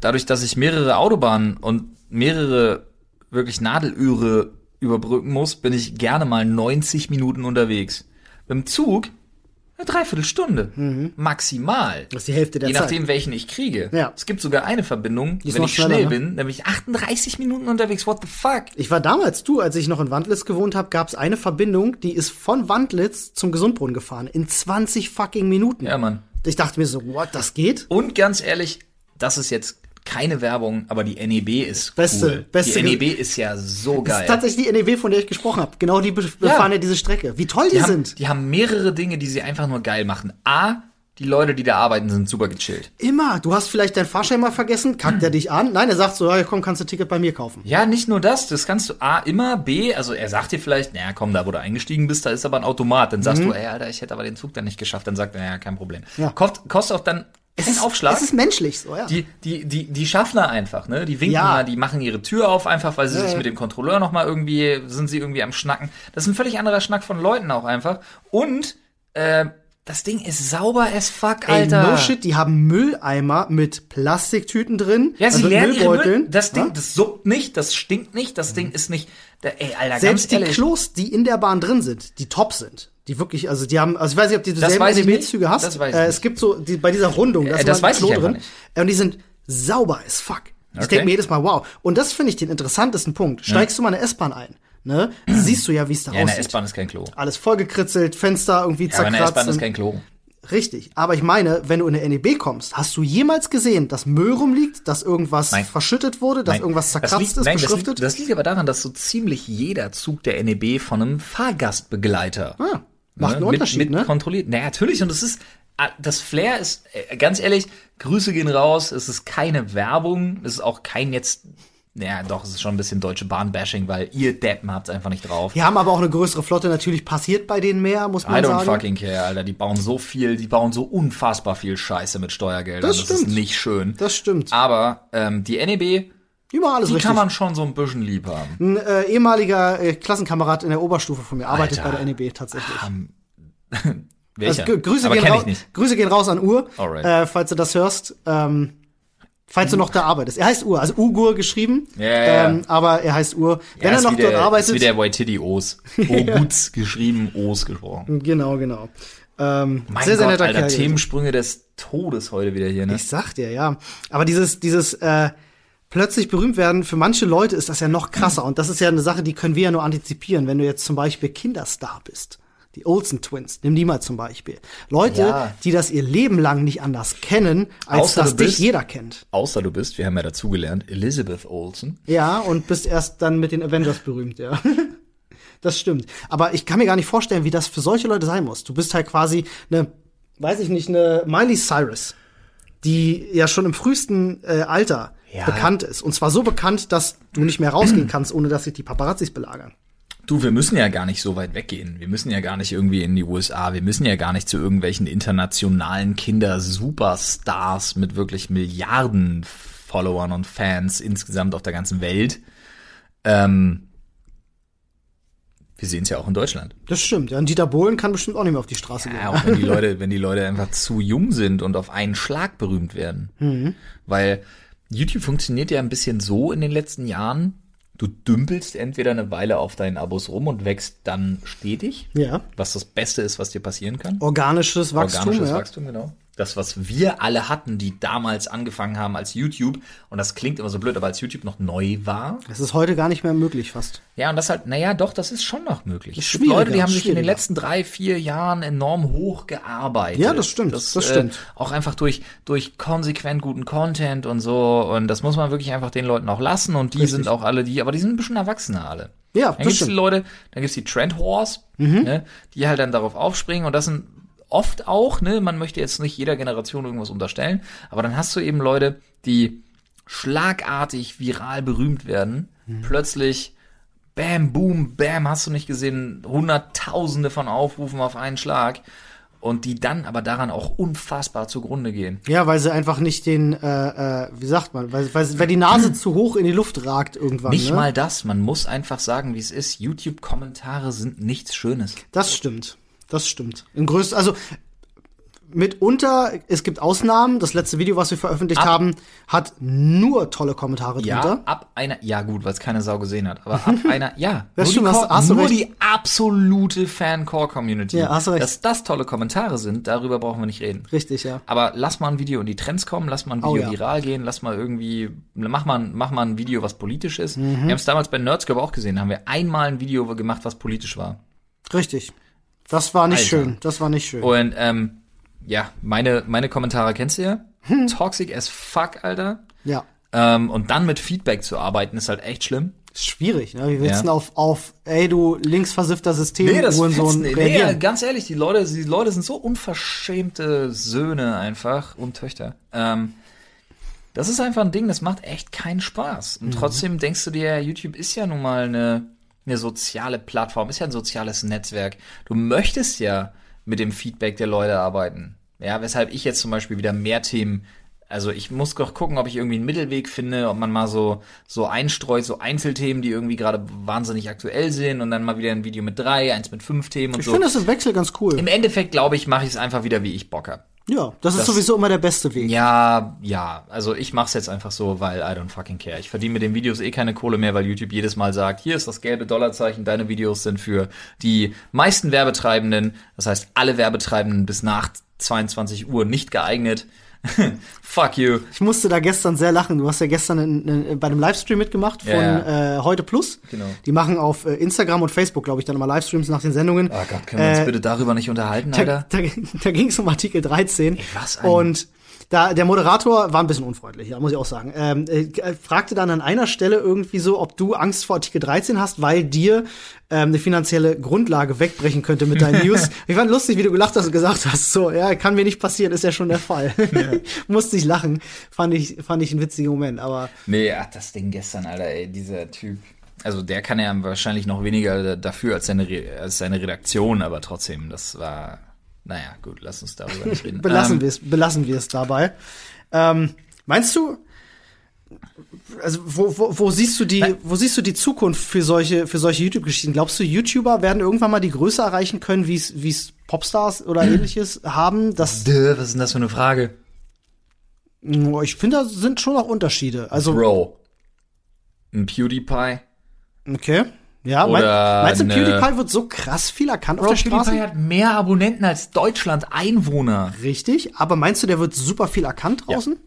Dadurch, dass ich mehrere Autobahnen und mehrere wirklich Nadelöhre überbrücken muss, bin ich gerne mal 90 Minuten unterwegs. Dem Zug eine Dreiviertelstunde. Maximal. Das ist die Hälfte der Je Zeit. nachdem, welchen ich kriege. Ja. Es gibt sogar eine Verbindung, wenn ich schnell ne? bin, nämlich 38 Minuten unterwegs. What the fuck? Ich war damals, du, als ich noch in Wandlitz gewohnt habe, gab es eine Verbindung, die ist von Wandlitz zum Gesundbrunnen gefahren. In 20 fucking Minuten. Ja, Mann. Ich dachte mir so, what, das geht? Und ganz ehrlich, das ist jetzt keine Werbung, aber die NEB ist Beste- cool. beste- die NEB ist ja so Das geil. ist tatsächlich die NEW, von der ich gesprochen habe. Genau die be- befahren ja diese Strecke. Wie toll die, die, haben, sind. die haben mehrere Dinge, die sie einfach nur geil machen. A, die Leute, die da arbeiten, sind super gechillt. Immer. Du hast vielleicht deinen Fahrschein mal vergessen, kackt er dich an. Nein, er sagt so, ja, komm, kannst du ein Ticket bei mir kaufen. Ja, nicht nur das, das kannst du A immer, B, also er sagt dir vielleicht, naja, komm, da wo du eingestiegen bist, da ist aber ein Automat. Dann sagst du, ey, Alter, ich hätte aber den Zug dann nicht geschafft. Dann sagt er, naja, kein Problem. Mhm. Ja. Kost, kostet auch dann keinen Aufschlag. Es ist menschlich so, ja. Die, die, die, die Schaffner einfach, ne? Die winken Ja. mal, die machen ihre Tür auf, einfach weil sie Ja, sich mit dem Kontrolleur noch mal irgendwie, sind sie irgendwie am Schnacken. Das ist ein völlig anderer Schnack von Leuten auch einfach. Und, äh, das Ding ist sauber as fuck, Ey, Alter. no shit, die haben Mülleimer mit Plastiktüten drin. Ja, sie also lernen Müllbeuteln. Müll, das Ding, Ja? das suppt nicht, das stinkt nicht, das Ding ist nicht, ey, Alter, Selbst die. Klos, die in der Bahn drin sind, die top sind. Die wirklich, also die haben, also ich weiß nicht, ob du dieselben ich. NEW-Züge hast. Das weiß ich äh, es gibt so, die, bei dieser Rundung, da Äh, ist das weiß ich einfach nicht. Äh, Und die sind sauber as fuck. Ich Okay. denke mir jedes Mal, wow. Und das finde ich den interessantesten Punkt. Steigst du mal eine S-Bahn ein, ne? Siehst du ja, wie es da ja, in der aussieht. S-Bahn ist kein Klo. Alles vollgekritzelt, Fenster irgendwie Ja, aber in der zerkratzt. S-Bahn ist kein Klo. Richtig. Aber ich meine, wenn du in der NEB kommst, hast du jemals gesehen, dass Müll rumliegt, dass irgendwas Nein. verschüttet wurde, dass Nein. irgendwas Das zerkratzt liegt- ist, nein, das beschriftet? liegt, das liegt aber daran, dass so ziemlich jeder Zug der NEB von einem Fahrgastbegleiter Ah, macht einen mit, Unterschied, mit ne? kontrolliert. Naja, natürlich. Und es ist, ah, das Flair ist, äh, ganz ehrlich, Grüße gehen raus. Es ist keine Werbung. Es ist auch kein jetzt ja, doch, es ist schon ein bisschen deutsche Bahn-Bashing, weil ihr Deppen habt's einfach nicht drauf. Die haben aber auch eine größere Flotte, natürlich passiert bei denen mehr, muss I man don't sagen. fucking care, Alter. Die bauen so viel, die bauen so unfassbar viel Scheiße mit Steuergeldern. Das Das, ist stimmt. nicht schön. Das stimmt. Aber ähm, die NEB, Die richtig. kann man schon so ein bisschen lieb haben. Ein äh, ehemaliger äh, Klassenkamerad in der Oberstufe von mir arbeitet Alter. bei der NEB tatsächlich. Welcher? Also, Gr- Grüße, Aber gehen kenn rau- ich nicht. Grüße gehen raus an Ur, Alright. äh, falls du das hörst. Ähm, falls du noch da arbeitest. Er heißt Ur, also Ugur geschrieben. Ja, ja, ja. Ähm, aber er heißt Ur. Wenn er ist noch dort der, arbeitet. Ist wie der Waititi O's. Oguts geschrieben, O's gesprochen. genau, genau. Ähm, Mein sehr, sehr Gott, netter Alter, Kerl. Themensprünge des Todes heute wieder hier, ne? Ich sag dir, ja. Aber dieses, dieses äh, plötzlich berühmt werden, für manche Leute ist das ja noch krasser. Und das ist ja eine Sache, die können wir ja nur antizipieren. Wenn du jetzt zum Beispiel Kinderstar bist, die Olsen Twins, nimm die mal zum Beispiel. Leute, Ja. die das ihr Leben lang nicht anders kennen, als Außer dass du dich bist- jeder kennt. Außer du bist, wir haben ja dazugelernt, Elizabeth Olsen. Ja, und bist erst dann mit den Avengers berühmt, ja. Das stimmt. Aber ich kann mir gar nicht vorstellen, wie das für solche Leute sein muss. Du bist halt quasi eine, weiß ich nicht, eine Miley Cyrus, die ja schon im frühesten äh, Alter Ja. bekannt ist. Und zwar so bekannt, dass du nicht mehr rausgehen kannst, ohne dass sich die Paparazzis belagern. Du, wir müssen ja gar nicht so weit weggehen. Wir müssen ja gar nicht irgendwie in die USA. Wir müssen ja gar nicht zu irgendwelchen internationalen Kinder-Superstars mit wirklich Milliarden Followern und Fans insgesamt auf der ganzen Welt. Ähm, wir sehen es ja auch in Deutschland. Das stimmt. Ja, und Dieter Bohlen kann bestimmt auch nicht mehr auf die Straße gehen. Ja, auch wenn die Leute, wenn die Leute einfach zu jung sind und auf einen Schlag berühmt werden. Mhm. Weil YouTube funktioniert ja ein bisschen so in den letzten Jahren. Du dümpelst entweder eine Weile auf deinen Abos rum und wächst dann stetig, Ja. was das Beste ist, was dir passieren kann. Organisches Wachstum, Organisches ja. Wachstum, genau. Das, was wir alle hatten, die damals angefangen haben als YouTube, und das klingt immer so blöd, aber als YouTube noch neu war. Das ist heute gar nicht mehr möglich fast. Ja, und das halt, naja, doch, das ist schon noch möglich. Es gibt Leute, die haben sich in den letzten drei, vier Jahren enorm hochgearbeitet. Ja, das stimmt, das stimmt. Äh, auch einfach durch, durch konsequent guten Content und so. Und das muss man wirklich einfach den Leuten auch lassen. Und die Richtig. sind auch alle die, aber die sind ein bisschen erwachsener alle. Ja, Dann das gibt's die stimmt. Leute, dann gibt's die Trend Whores, Mhm. ne, die halt dann darauf aufspringen. Und das sind oft auch, ne, man möchte jetzt nicht jeder Generation irgendwas unterstellen, aber dann hast du eben Leute, die schlagartig viral berühmt werden, Mhm. plötzlich Bam, boom, bam, hast du nicht gesehen, hunderttausende von Aufrufen auf einen Schlag und die dann aber daran auch unfassbar zugrunde gehen. Ja, weil sie einfach nicht den, äh, äh, wie sagt man, weil, weil, weil die Nase zu hoch in die Luft ragt irgendwann. Nicht ne? mal das, man muss einfach sagen, wie es ist. YouTube-Kommentare sind nichts Schönes. Das stimmt. Das stimmt. In größt, also mitunter, es gibt Ausnahmen. Das letzte Video, was wir veröffentlicht Ab- haben, hat nur tolle Kommentare Ja, drunter. ab einer, ja gut, weil es keine Sau gesehen hat, aber ab einer, ja, Das nur, stimmt, die, hast- hast nur die absolute Fan-Core-Community. Ja, hast du recht. Dass das tolle Kommentare sind, darüber brauchen wir nicht reden. Richtig, ja. Aber lass mal ein Video in die Trends kommen, lass mal ein Video Oh ja. viral gehen, lass mal irgendwie, mach mal, mach mal ein Video, was politisch ist. Mhm. Wir haben es damals bei Nerdscope auch gesehen, da haben wir einmal ein Video gemacht, was politisch war. Richtig. Das war nicht Alter. schön. Das war nicht schön. Und ähm, ja, meine, meine Kommentare kennst du ja. Hm. Toxic as fuck, Alter. ja. Ähm, und dann mit Feedback zu arbeiten, ist halt echt schlimm. Ist schwierig, ne? Wie willst Ja. du denn auf, auf, ey, du linksversiffter System, Uhrensohn nee, reagieren? ganz ehrlich, die Leute, die Leute sind so unverschämte Söhne einfach und Töchter. Ähm, das ist einfach ein Ding, das macht echt keinen Spaß. Mhm. Und trotzdem denkst du dir, YouTube ist ja nun mal eine, eine soziale Plattform, ist ja ein soziales Netzwerk. Du möchtest ja mit dem Feedback der Leute arbeiten. Ja, weshalb ich jetzt zum Beispiel wieder mehr Themen also ich muss doch gucken, ob ich irgendwie einen Mittelweg finde, ob man mal so so einstreut, so Einzelthemen, die irgendwie gerade wahnsinnig aktuell sind und dann mal wieder ein Video mit drei, eins mit fünf Themen und Ich so. finde das im Wechsel ganz cool. Im Endeffekt glaube ich, mache ich es einfach wieder, wie ich Bock hab. Ja, das ist das- sowieso immer der beste Weg. Ja, ja, also ich mach's jetzt einfach so, weil I don't fucking care. Ich verdiene mit den Videos eh keine Kohle mehr, weil YouTube jedes Mal sagt, hier ist das gelbe Dollarzeichen, deine Videos sind für die meisten Werbetreibenden, das heißt alle Werbetreibenden bis nach 22 Uhr nicht geeignet. Fuck you. Ich musste da gestern sehr lachen. Du hast ja gestern in, in, bei einem Livestream mitgemacht von Ja, Äh, Heute Plus. Genau. Die machen auf äh, Instagram und Facebook, glaube ich, dann immer Livestreams nach den Sendungen. Oh Gott, können wir uns Äh, bitte darüber nicht unterhalten, da, Alter? da, da ging es um Artikel 13. was ein- und da, der Moderator war ein bisschen unfreundlich, ja, muss ich auch sagen. Ähm, äh, fragte dann an einer Stelle irgendwie so, ob du Angst vor Artikel 13 hast, weil dir ähm, eine finanzielle Grundlage wegbrechen könnte mit deinen News. ich fand lustig, wie du gelacht hast und gesagt hast, so, ja, kann mir nicht passieren, ist ja schon der Fall. Ja. Musste ich lachen. Fand ich, fand ich einen witzigen Moment, aber. Nee, ach, das Ding gestern, Alter, ey, dieser Typ. Also der kann ja wahrscheinlich noch weniger dafür als seine, als seine Redaktion, aber trotzdem, das war naja, gut, lass uns darüber nicht reden. belassen ähm, wir es, belassen wir es dabei. Ähm, meinst du, also wo, wo, wo siehst du die, Nein. wo siehst du die Zukunft für solche, für solche YouTube-Geschichten? Glaubst du, YouTuber werden irgendwann mal die Größe erreichen können, wie es, wie es Popstars oder ähnliches haben? Dass Dö, was ist denn das für eine Frage? Ich finde, da sind schon noch Unterschiede. Also Bro, ein PewDiePie. Okay. Ja, mein, meinst du, PewDiePie wird so krass viel erkannt Bro, auf der Straße? PewDiePie hat mehr Abonnenten als Deutschland Einwohner. Richtig, aber meinst du, der wird super viel erkannt draußen? Ja.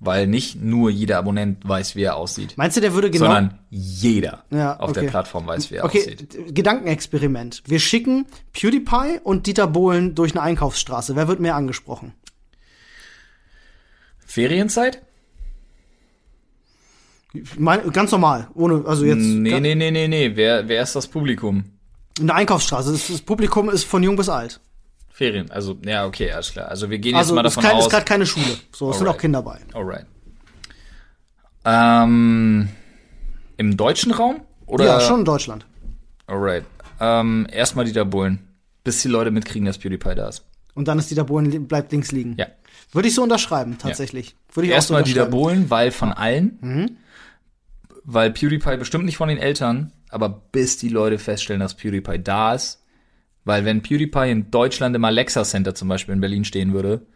Weil nicht nur jeder Abonnent weiß, wie er aussieht. Meinst du, der würde genau. Sondern jeder ja, auf der Plattform weiß, wie er okay. aussieht. Gedankenexperiment. Wir schicken PewDiePie und Dieter Bohlen durch eine Einkaufsstraße. Wer wird mehr angesprochen? Ferienzeit? Mein, ganz normal, ohne, also jetzt. Nee, nee, nee, nee, nee. Wer, wer ist das Publikum? Eine Einkaufsstraße. Das, das Publikum ist von jung bis alt. Ferien, also, ja, okay, alles klar. Also wir gehen also, jetzt mal davon kein, aus. Also ist gerade keine Schule. So, es sind auch Kinder bei. Alright. Ähm, Im deutschen Raum? Oder? Ja, schon in Deutschland. Alright. Ähm, erstmal Dieter Bohlen. Bis die Leute mitkriegen, dass PewDiePie da ist. Und dann ist Dieter Bohlen bleibt links liegen. Ja. Würde ich so unterschreiben, tatsächlich. Ja. Würde ich Erstmal so Dieter Bohlen, weil von allen. Mhm weil PewDiePie bestimmt nicht von den Eltern, aber bis die Leute feststellen, dass PewDiePie da ist, weil wenn PewDiePie in Deutschland im Alexa Center zum Beispiel in Berlin stehen würde,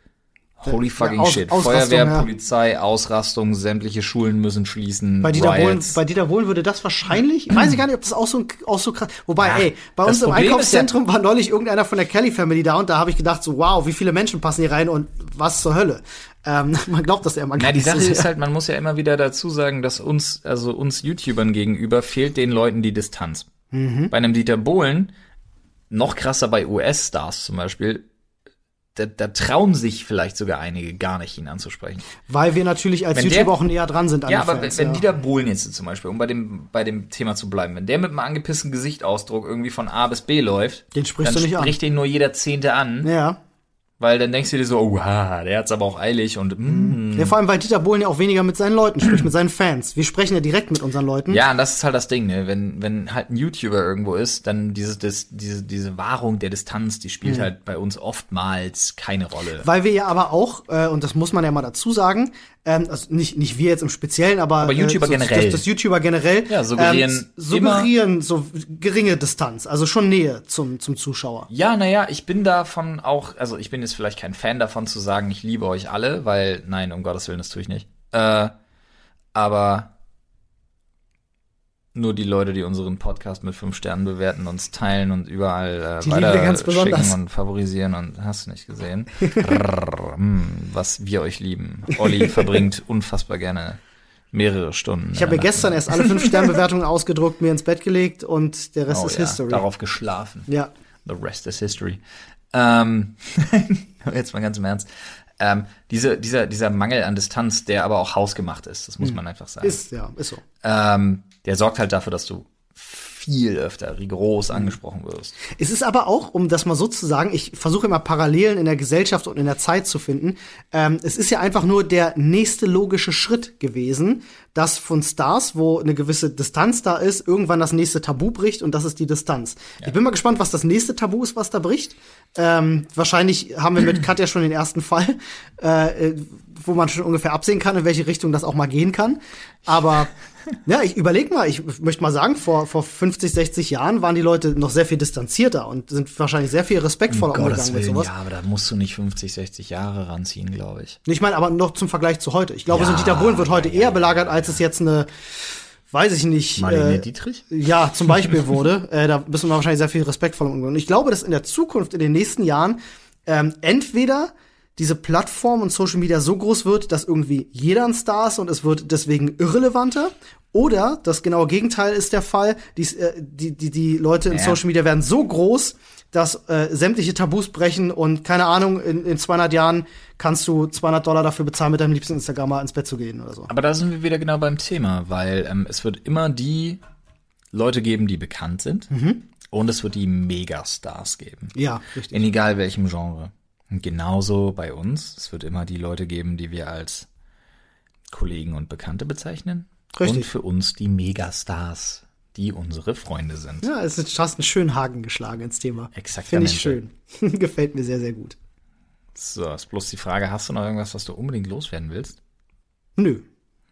holy fucking ja, aus, shit, Feuerwehr, ja. Polizei, Ausrastung, sämtliche Schulen müssen schließen. Bei Dieter, Bohlen, bei Dieter Bohlen würde das wahrscheinlich, ich weiß ich gar nicht, ob das auch so, auch so krass, wobei, ja, ey, bei uns im Einkaufszentrum war neulich irgendeiner von der Kelly Family da und da habe ich gedacht so, wow, wie viele Menschen passen hier rein und was zur Hölle. Ähm, man glaubt das ja immer gar nicht. Ja, die Sache ist halt, man muss ja immer wieder dazu sagen, dass uns, also uns YouTubern gegenüber, fehlt den Leuten die Distanz. Mhm. Bei einem Dieter Bohlen, noch krasser bei US-Stars zum Beispiel, da, da trauen sich vielleicht sogar einige gar nicht, ihn anzusprechen. Weil wir natürlich als wenn YouTuber der, auch näher dran sind an Ja, aber Fans, wenn, ja. Dieter Bohlen jetzt zum Beispiel, um bei dem, bei dem Thema zu bleiben, wenn der mit einem angepissten Gesichtsausdruck irgendwie von A bis B läuft, den sprichst dann du nicht spricht an. den nur jeder Zehnte an. Ja. Weil dann denkst du dir so, oh, der hat's aber auch eilig und mm. Ja, vor allem, weil Dieter Bohlen ja auch weniger mit seinen Leuten spricht, mit seinen Fans. Wir sprechen ja direkt mit unseren Leuten. Ja, und das ist halt das Ding, ne? Wenn, wenn halt ein YouTuber irgendwo ist, dann diese, das, diese, diese Wahrung der Distanz, die spielt mhm. halt bei uns oftmals keine Rolle. Weil wir ja aber auch, äh, und das muss man ja mal dazu sagen, ähm, also nicht, nicht wir jetzt im Speziellen, aber, aber YouTuber äh, so, generell. Das, das, YouTuber generell ja, suggerieren, ähm, suggerieren so geringe Distanz, also schon Nähe zum, zum Zuschauer. Ja, naja, ich bin davon auch, also ich bin jetzt vielleicht kein Fan davon zu sagen, ich liebe euch alle, weil, nein, um Gottes Willen, das tue ich nicht. Äh, aber nur die Leute, die unseren Podcast mit fünf Sternen bewerten, uns teilen und überall äh, weiter schicken und favorisieren und hast du nicht gesehen. Hm, was wir euch lieben. Olli verbringt unfassbar gerne mehrere Stunden. Ich habe mir gestern erst alle fünf Sternbewertungen ausgedruckt, mir ins Bett gelegt und der Rest oh, ist ja, History. Darauf geschlafen. Ja. The rest is history. Ähm, jetzt mal ganz im Ernst. Ähm, diese, dieser, dieser Mangel an Distanz, der aber auch hausgemacht ist, das muss hm. man einfach sagen. Ist, ja, ist so. Ähm, der sorgt halt dafür, dass du viel öfter rigoros mhm. angesprochen wirst. Es ist aber auch, um das mal so zu sagen, ich versuche immer Parallelen in der Gesellschaft und in der Zeit zu finden. Ähm, es ist ja einfach nur der nächste logische Schritt gewesen, dass von Stars, wo eine gewisse Distanz da ist, irgendwann das nächste Tabu bricht und das ist die Distanz. Ja. Ich bin mal gespannt, was das nächste Tabu ist, was da bricht. Ähm, wahrscheinlich haben wir mit Katja schon den ersten Fall, äh, wo man schon ungefähr absehen kann, in welche Richtung das auch mal gehen kann. Aber ja, ich überleg mal, ich möchte mal sagen, vor, vor 50, 60 Jahren waren die Leute noch sehr viel distanzierter und sind wahrscheinlich sehr viel respektvoller um umgegangen mit sowas. Ja, aber da musst du nicht 50, 60 Jahre ranziehen, glaube ich. Ich meine, aber noch zum Vergleich zu heute. Ich glaube, ja, so ein Dieter Bohlen wird heute ja, eher belagert, als es jetzt eine weiß ich nicht. Marlene äh, Dietrich? Ja, zum Beispiel wurde. Äh, da müssen wir wahrscheinlich sehr viel respektvoller umgehen. Und ich glaube, dass in der Zukunft, in den nächsten Jahren, ähm, entweder diese Plattform und Social Media so groß wird, dass irgendwie jeder ein Star ist und es wird deswegen irrelevanter Oder das genaue Gegenteil ist der Fall. Die, äh, die, die, die Leute in Ja. Social Media werden so groß, dass äh, sämtliche Tabus brechen und keine Ahnung, in, in 200 Jahren kannst du 200 Dollar dafür bezahlen, mit deinem liebsten Instagrammer ins Bett zu gehen oder so. Aber da sind wir wieder genau beim Thema, weil ähm, es wird immer die Leute geben, die bekannt sind. Und es wird die Megastars geben. Ja, richtig. In egal welchem Genre. Und genauso bei uns. Es wird immer die Leute geben, die wir als Kollegen und Bekannte bezeichnen. Richtig. Und für uns die Megastars, die unsere Freunde sind. Ja, es ist fast einen schönen Haken geschlagen ins Thema. Exaktamente. Finde ich schön. Gefällt mir sehr, sehr gut. So, ist bloß die Frage, hast du noch irgendwas, was du unbedingt loswerden willst? Nö.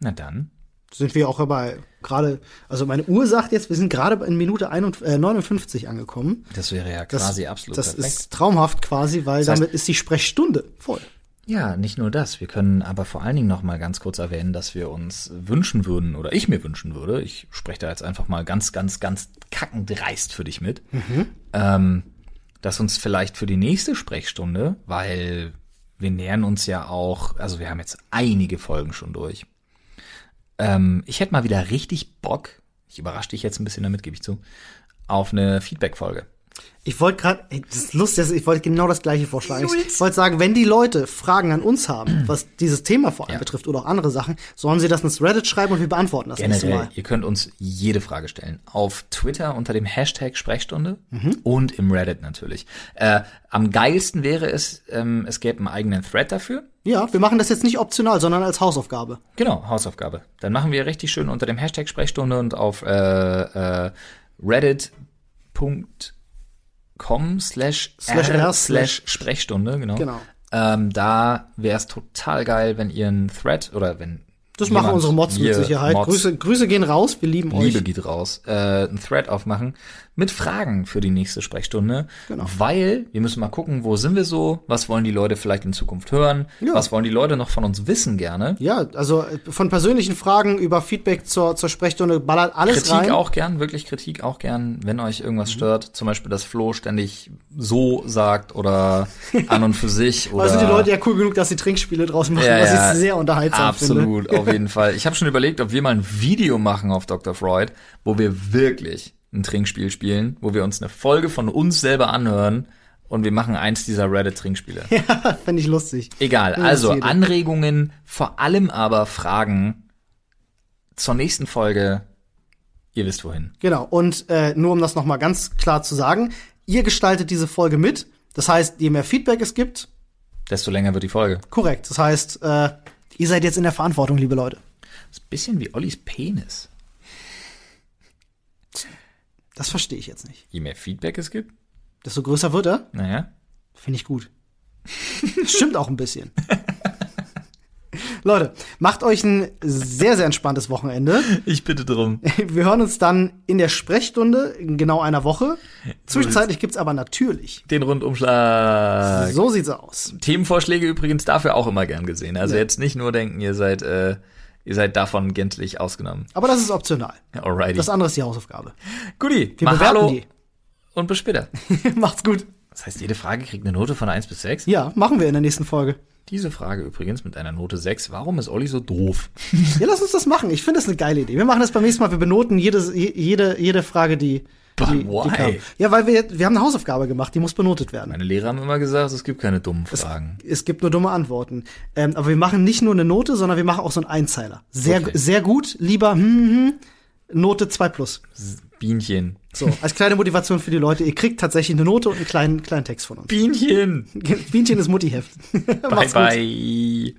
Na dann. Sind wir auch dabei. Gerade, also meine Uhr sagt jetzt, wir sind gerade in Minute 51, äh, 59 angekommen. Das wäre ja Das, quasi absolut das perfekt. ist traumhaft quasi, weil Das heißt- damit ist die Sprechstunde voll. Ja, nicht nur das. Wir können aber vor allen Dingen noch mal ganz kurz erwähnen, dass wir uns wünschen würden oder ich mir wünschen würde. Ich spreche da jetzt einfach mal ganz, ganz, ganz kackend dreist für dich mit, ähm, dass uns vielleicht für die nächste Sprechstunde, weil wir nähern uns ja auch, also wir haben jetzt einige Folgen schon durch. Ähm, ich hätte mal wieder richtig Bock. Ich überrasche dich jetzt ein bisschen damit, gebe ich zu, auf eine Feedback-Folge. Ich wollte gerade, das ist lustig, ich wollte genau das gleiche vorschlagen. Ich wollte sagen, wenn die Leute Fragen an uns haben, was dieses Thema vor allem Ja. betrifft oder auch andere Sachen, sollen sie das ins Reddit schreiben und wir beantworten das nächste Generell, Mal. ihr könnt uns jede Frage stellen. Auf Twitter unter dem Hashtag Sprechstunde Mhm. und im Reddit natürlich. Äh, am geilsten wäre es, ähm, es gäbe einen eigenen Thread dafür. Ja, wir machen das jetzt nicht optional, sondern als Hausaufgabe. Genau, Hausaufgabe. Dann machen wir richtig schön unter dem Hashtag Sprechstunde und auf äh, äh, reddit.com slash Slash r slash Sprechstunde, genau. Genau. Ähm, da wäre es total geil, wenn ihr einen Thread oder wenn Das machen unsere Mods mit Sicherheit. Mods Grüße, Grüße gehen raus, wir lieben Liebe euch. geht raus, äh, einen Thread aufmachen mit Fragen für die nächste Sprechstunde. Genau. Weil wir müssen mal gucken, wo sind wir so, was wollen die Leute vielleicht in Zukunft hören, Ja. was wollen die Leute noch von uns wissen gerne. Ja, also äh, von persönlichen Fragen über Feedback zur, zur Sprechstunde ballert alles Kritik rein. Mhm. auch gern, wirklich Kritik auch gern, wenn euch irgendwas stört. Zum Beispiel, dass Flo ständig so sagt oder an und für sich. Oder Aber sind die Leute ja cool genug, dass sie Trinkspiele draus machen, Ja, was ja, ich sehr unterhaltsam finde. Absolut, auf jeden Fall. Ich habe schon überlegt, ob wir mal ein Video machen auf Dr. Freud, wo wir wirklich ein Trinkspiel spielen, wo wir uns eine Folge von uns selber anhören und wir machen eins dieser Reddit-Trinkspiele. Ja, fände ich lustig. Egal, also. Anregungen, vor allem aber Fragen zur nächsten Folge. Ihr wisst wohin. Genau. Und äh, nur um das noch mal ganz klar zu sagen, ihr gestaltet diese Folge mit. Das heißt, je mehr Feedback es gibt, Desto länger wird die Folge. korrekt. Das heißt, äh, ihr seid jetzt in der Verantwortung, liebe Leute. Das ist ein bisschen wie Ollis Penis. Das verstehe ich jetzt nicht. Je mehr Feedback es gibt, Desto größer wird er. naja. Finde ich gut. Stimmt auch ein bisschen. Leute, macht euch ein sehr, sehr entspanntes Wochenende. Ich bitte drum. Wir hören uns dann in der Sprechstunde in genau einer Woche. Zwischenzeitlich gibt's aber natürlich. Den Rundumschlag. So sieht's aus. Themenvorschläge übrigens dafür auch immer gern gesehen. Also jetzt nicht nur denken, ihr seid, äh, ihr seid davon gänzlich ausgenommen. Aber das ist optional. Alrighty. Das andere ist die Hausaufgabe. Guti, Wir bewerten Hallo die. und bis später. Macht's gut. Das heißt, jede Frage kriegt eine Note von 1 bis 6? Ja, machen wir in der nächsten Folge. Diese Frage übrigens mit einer Note 6. Warum ist Olli so doof? Ja, lass uns das machen. Ich finde das eine geile Idee. Wir machen das beim nächsten Mal. Wir benoten jede, jede, jede Frage, die, die, die kam. Ja, weil wir, wir haben eine Hausaufgabe gemacht, die muss benotet werden. Meine Lehrer haben immer gesagt, es gibt keine dummen Fragen. Es gibt nur dumme Antworten. Ähm, aber wir machen nicht nur eine Note, sondern wir machen auch so einen Einzeiler. Sehr, Okay. sehr gut, lieber hm, hm, Note 2 plus. Bienchen. So, als kleine Motivation für die Leute, ihr kriegt tatsächlich eine Note und einen kleinen, kleinen Text von uns. Bienchen. Bienchen ist Muttiheft. Bye bye.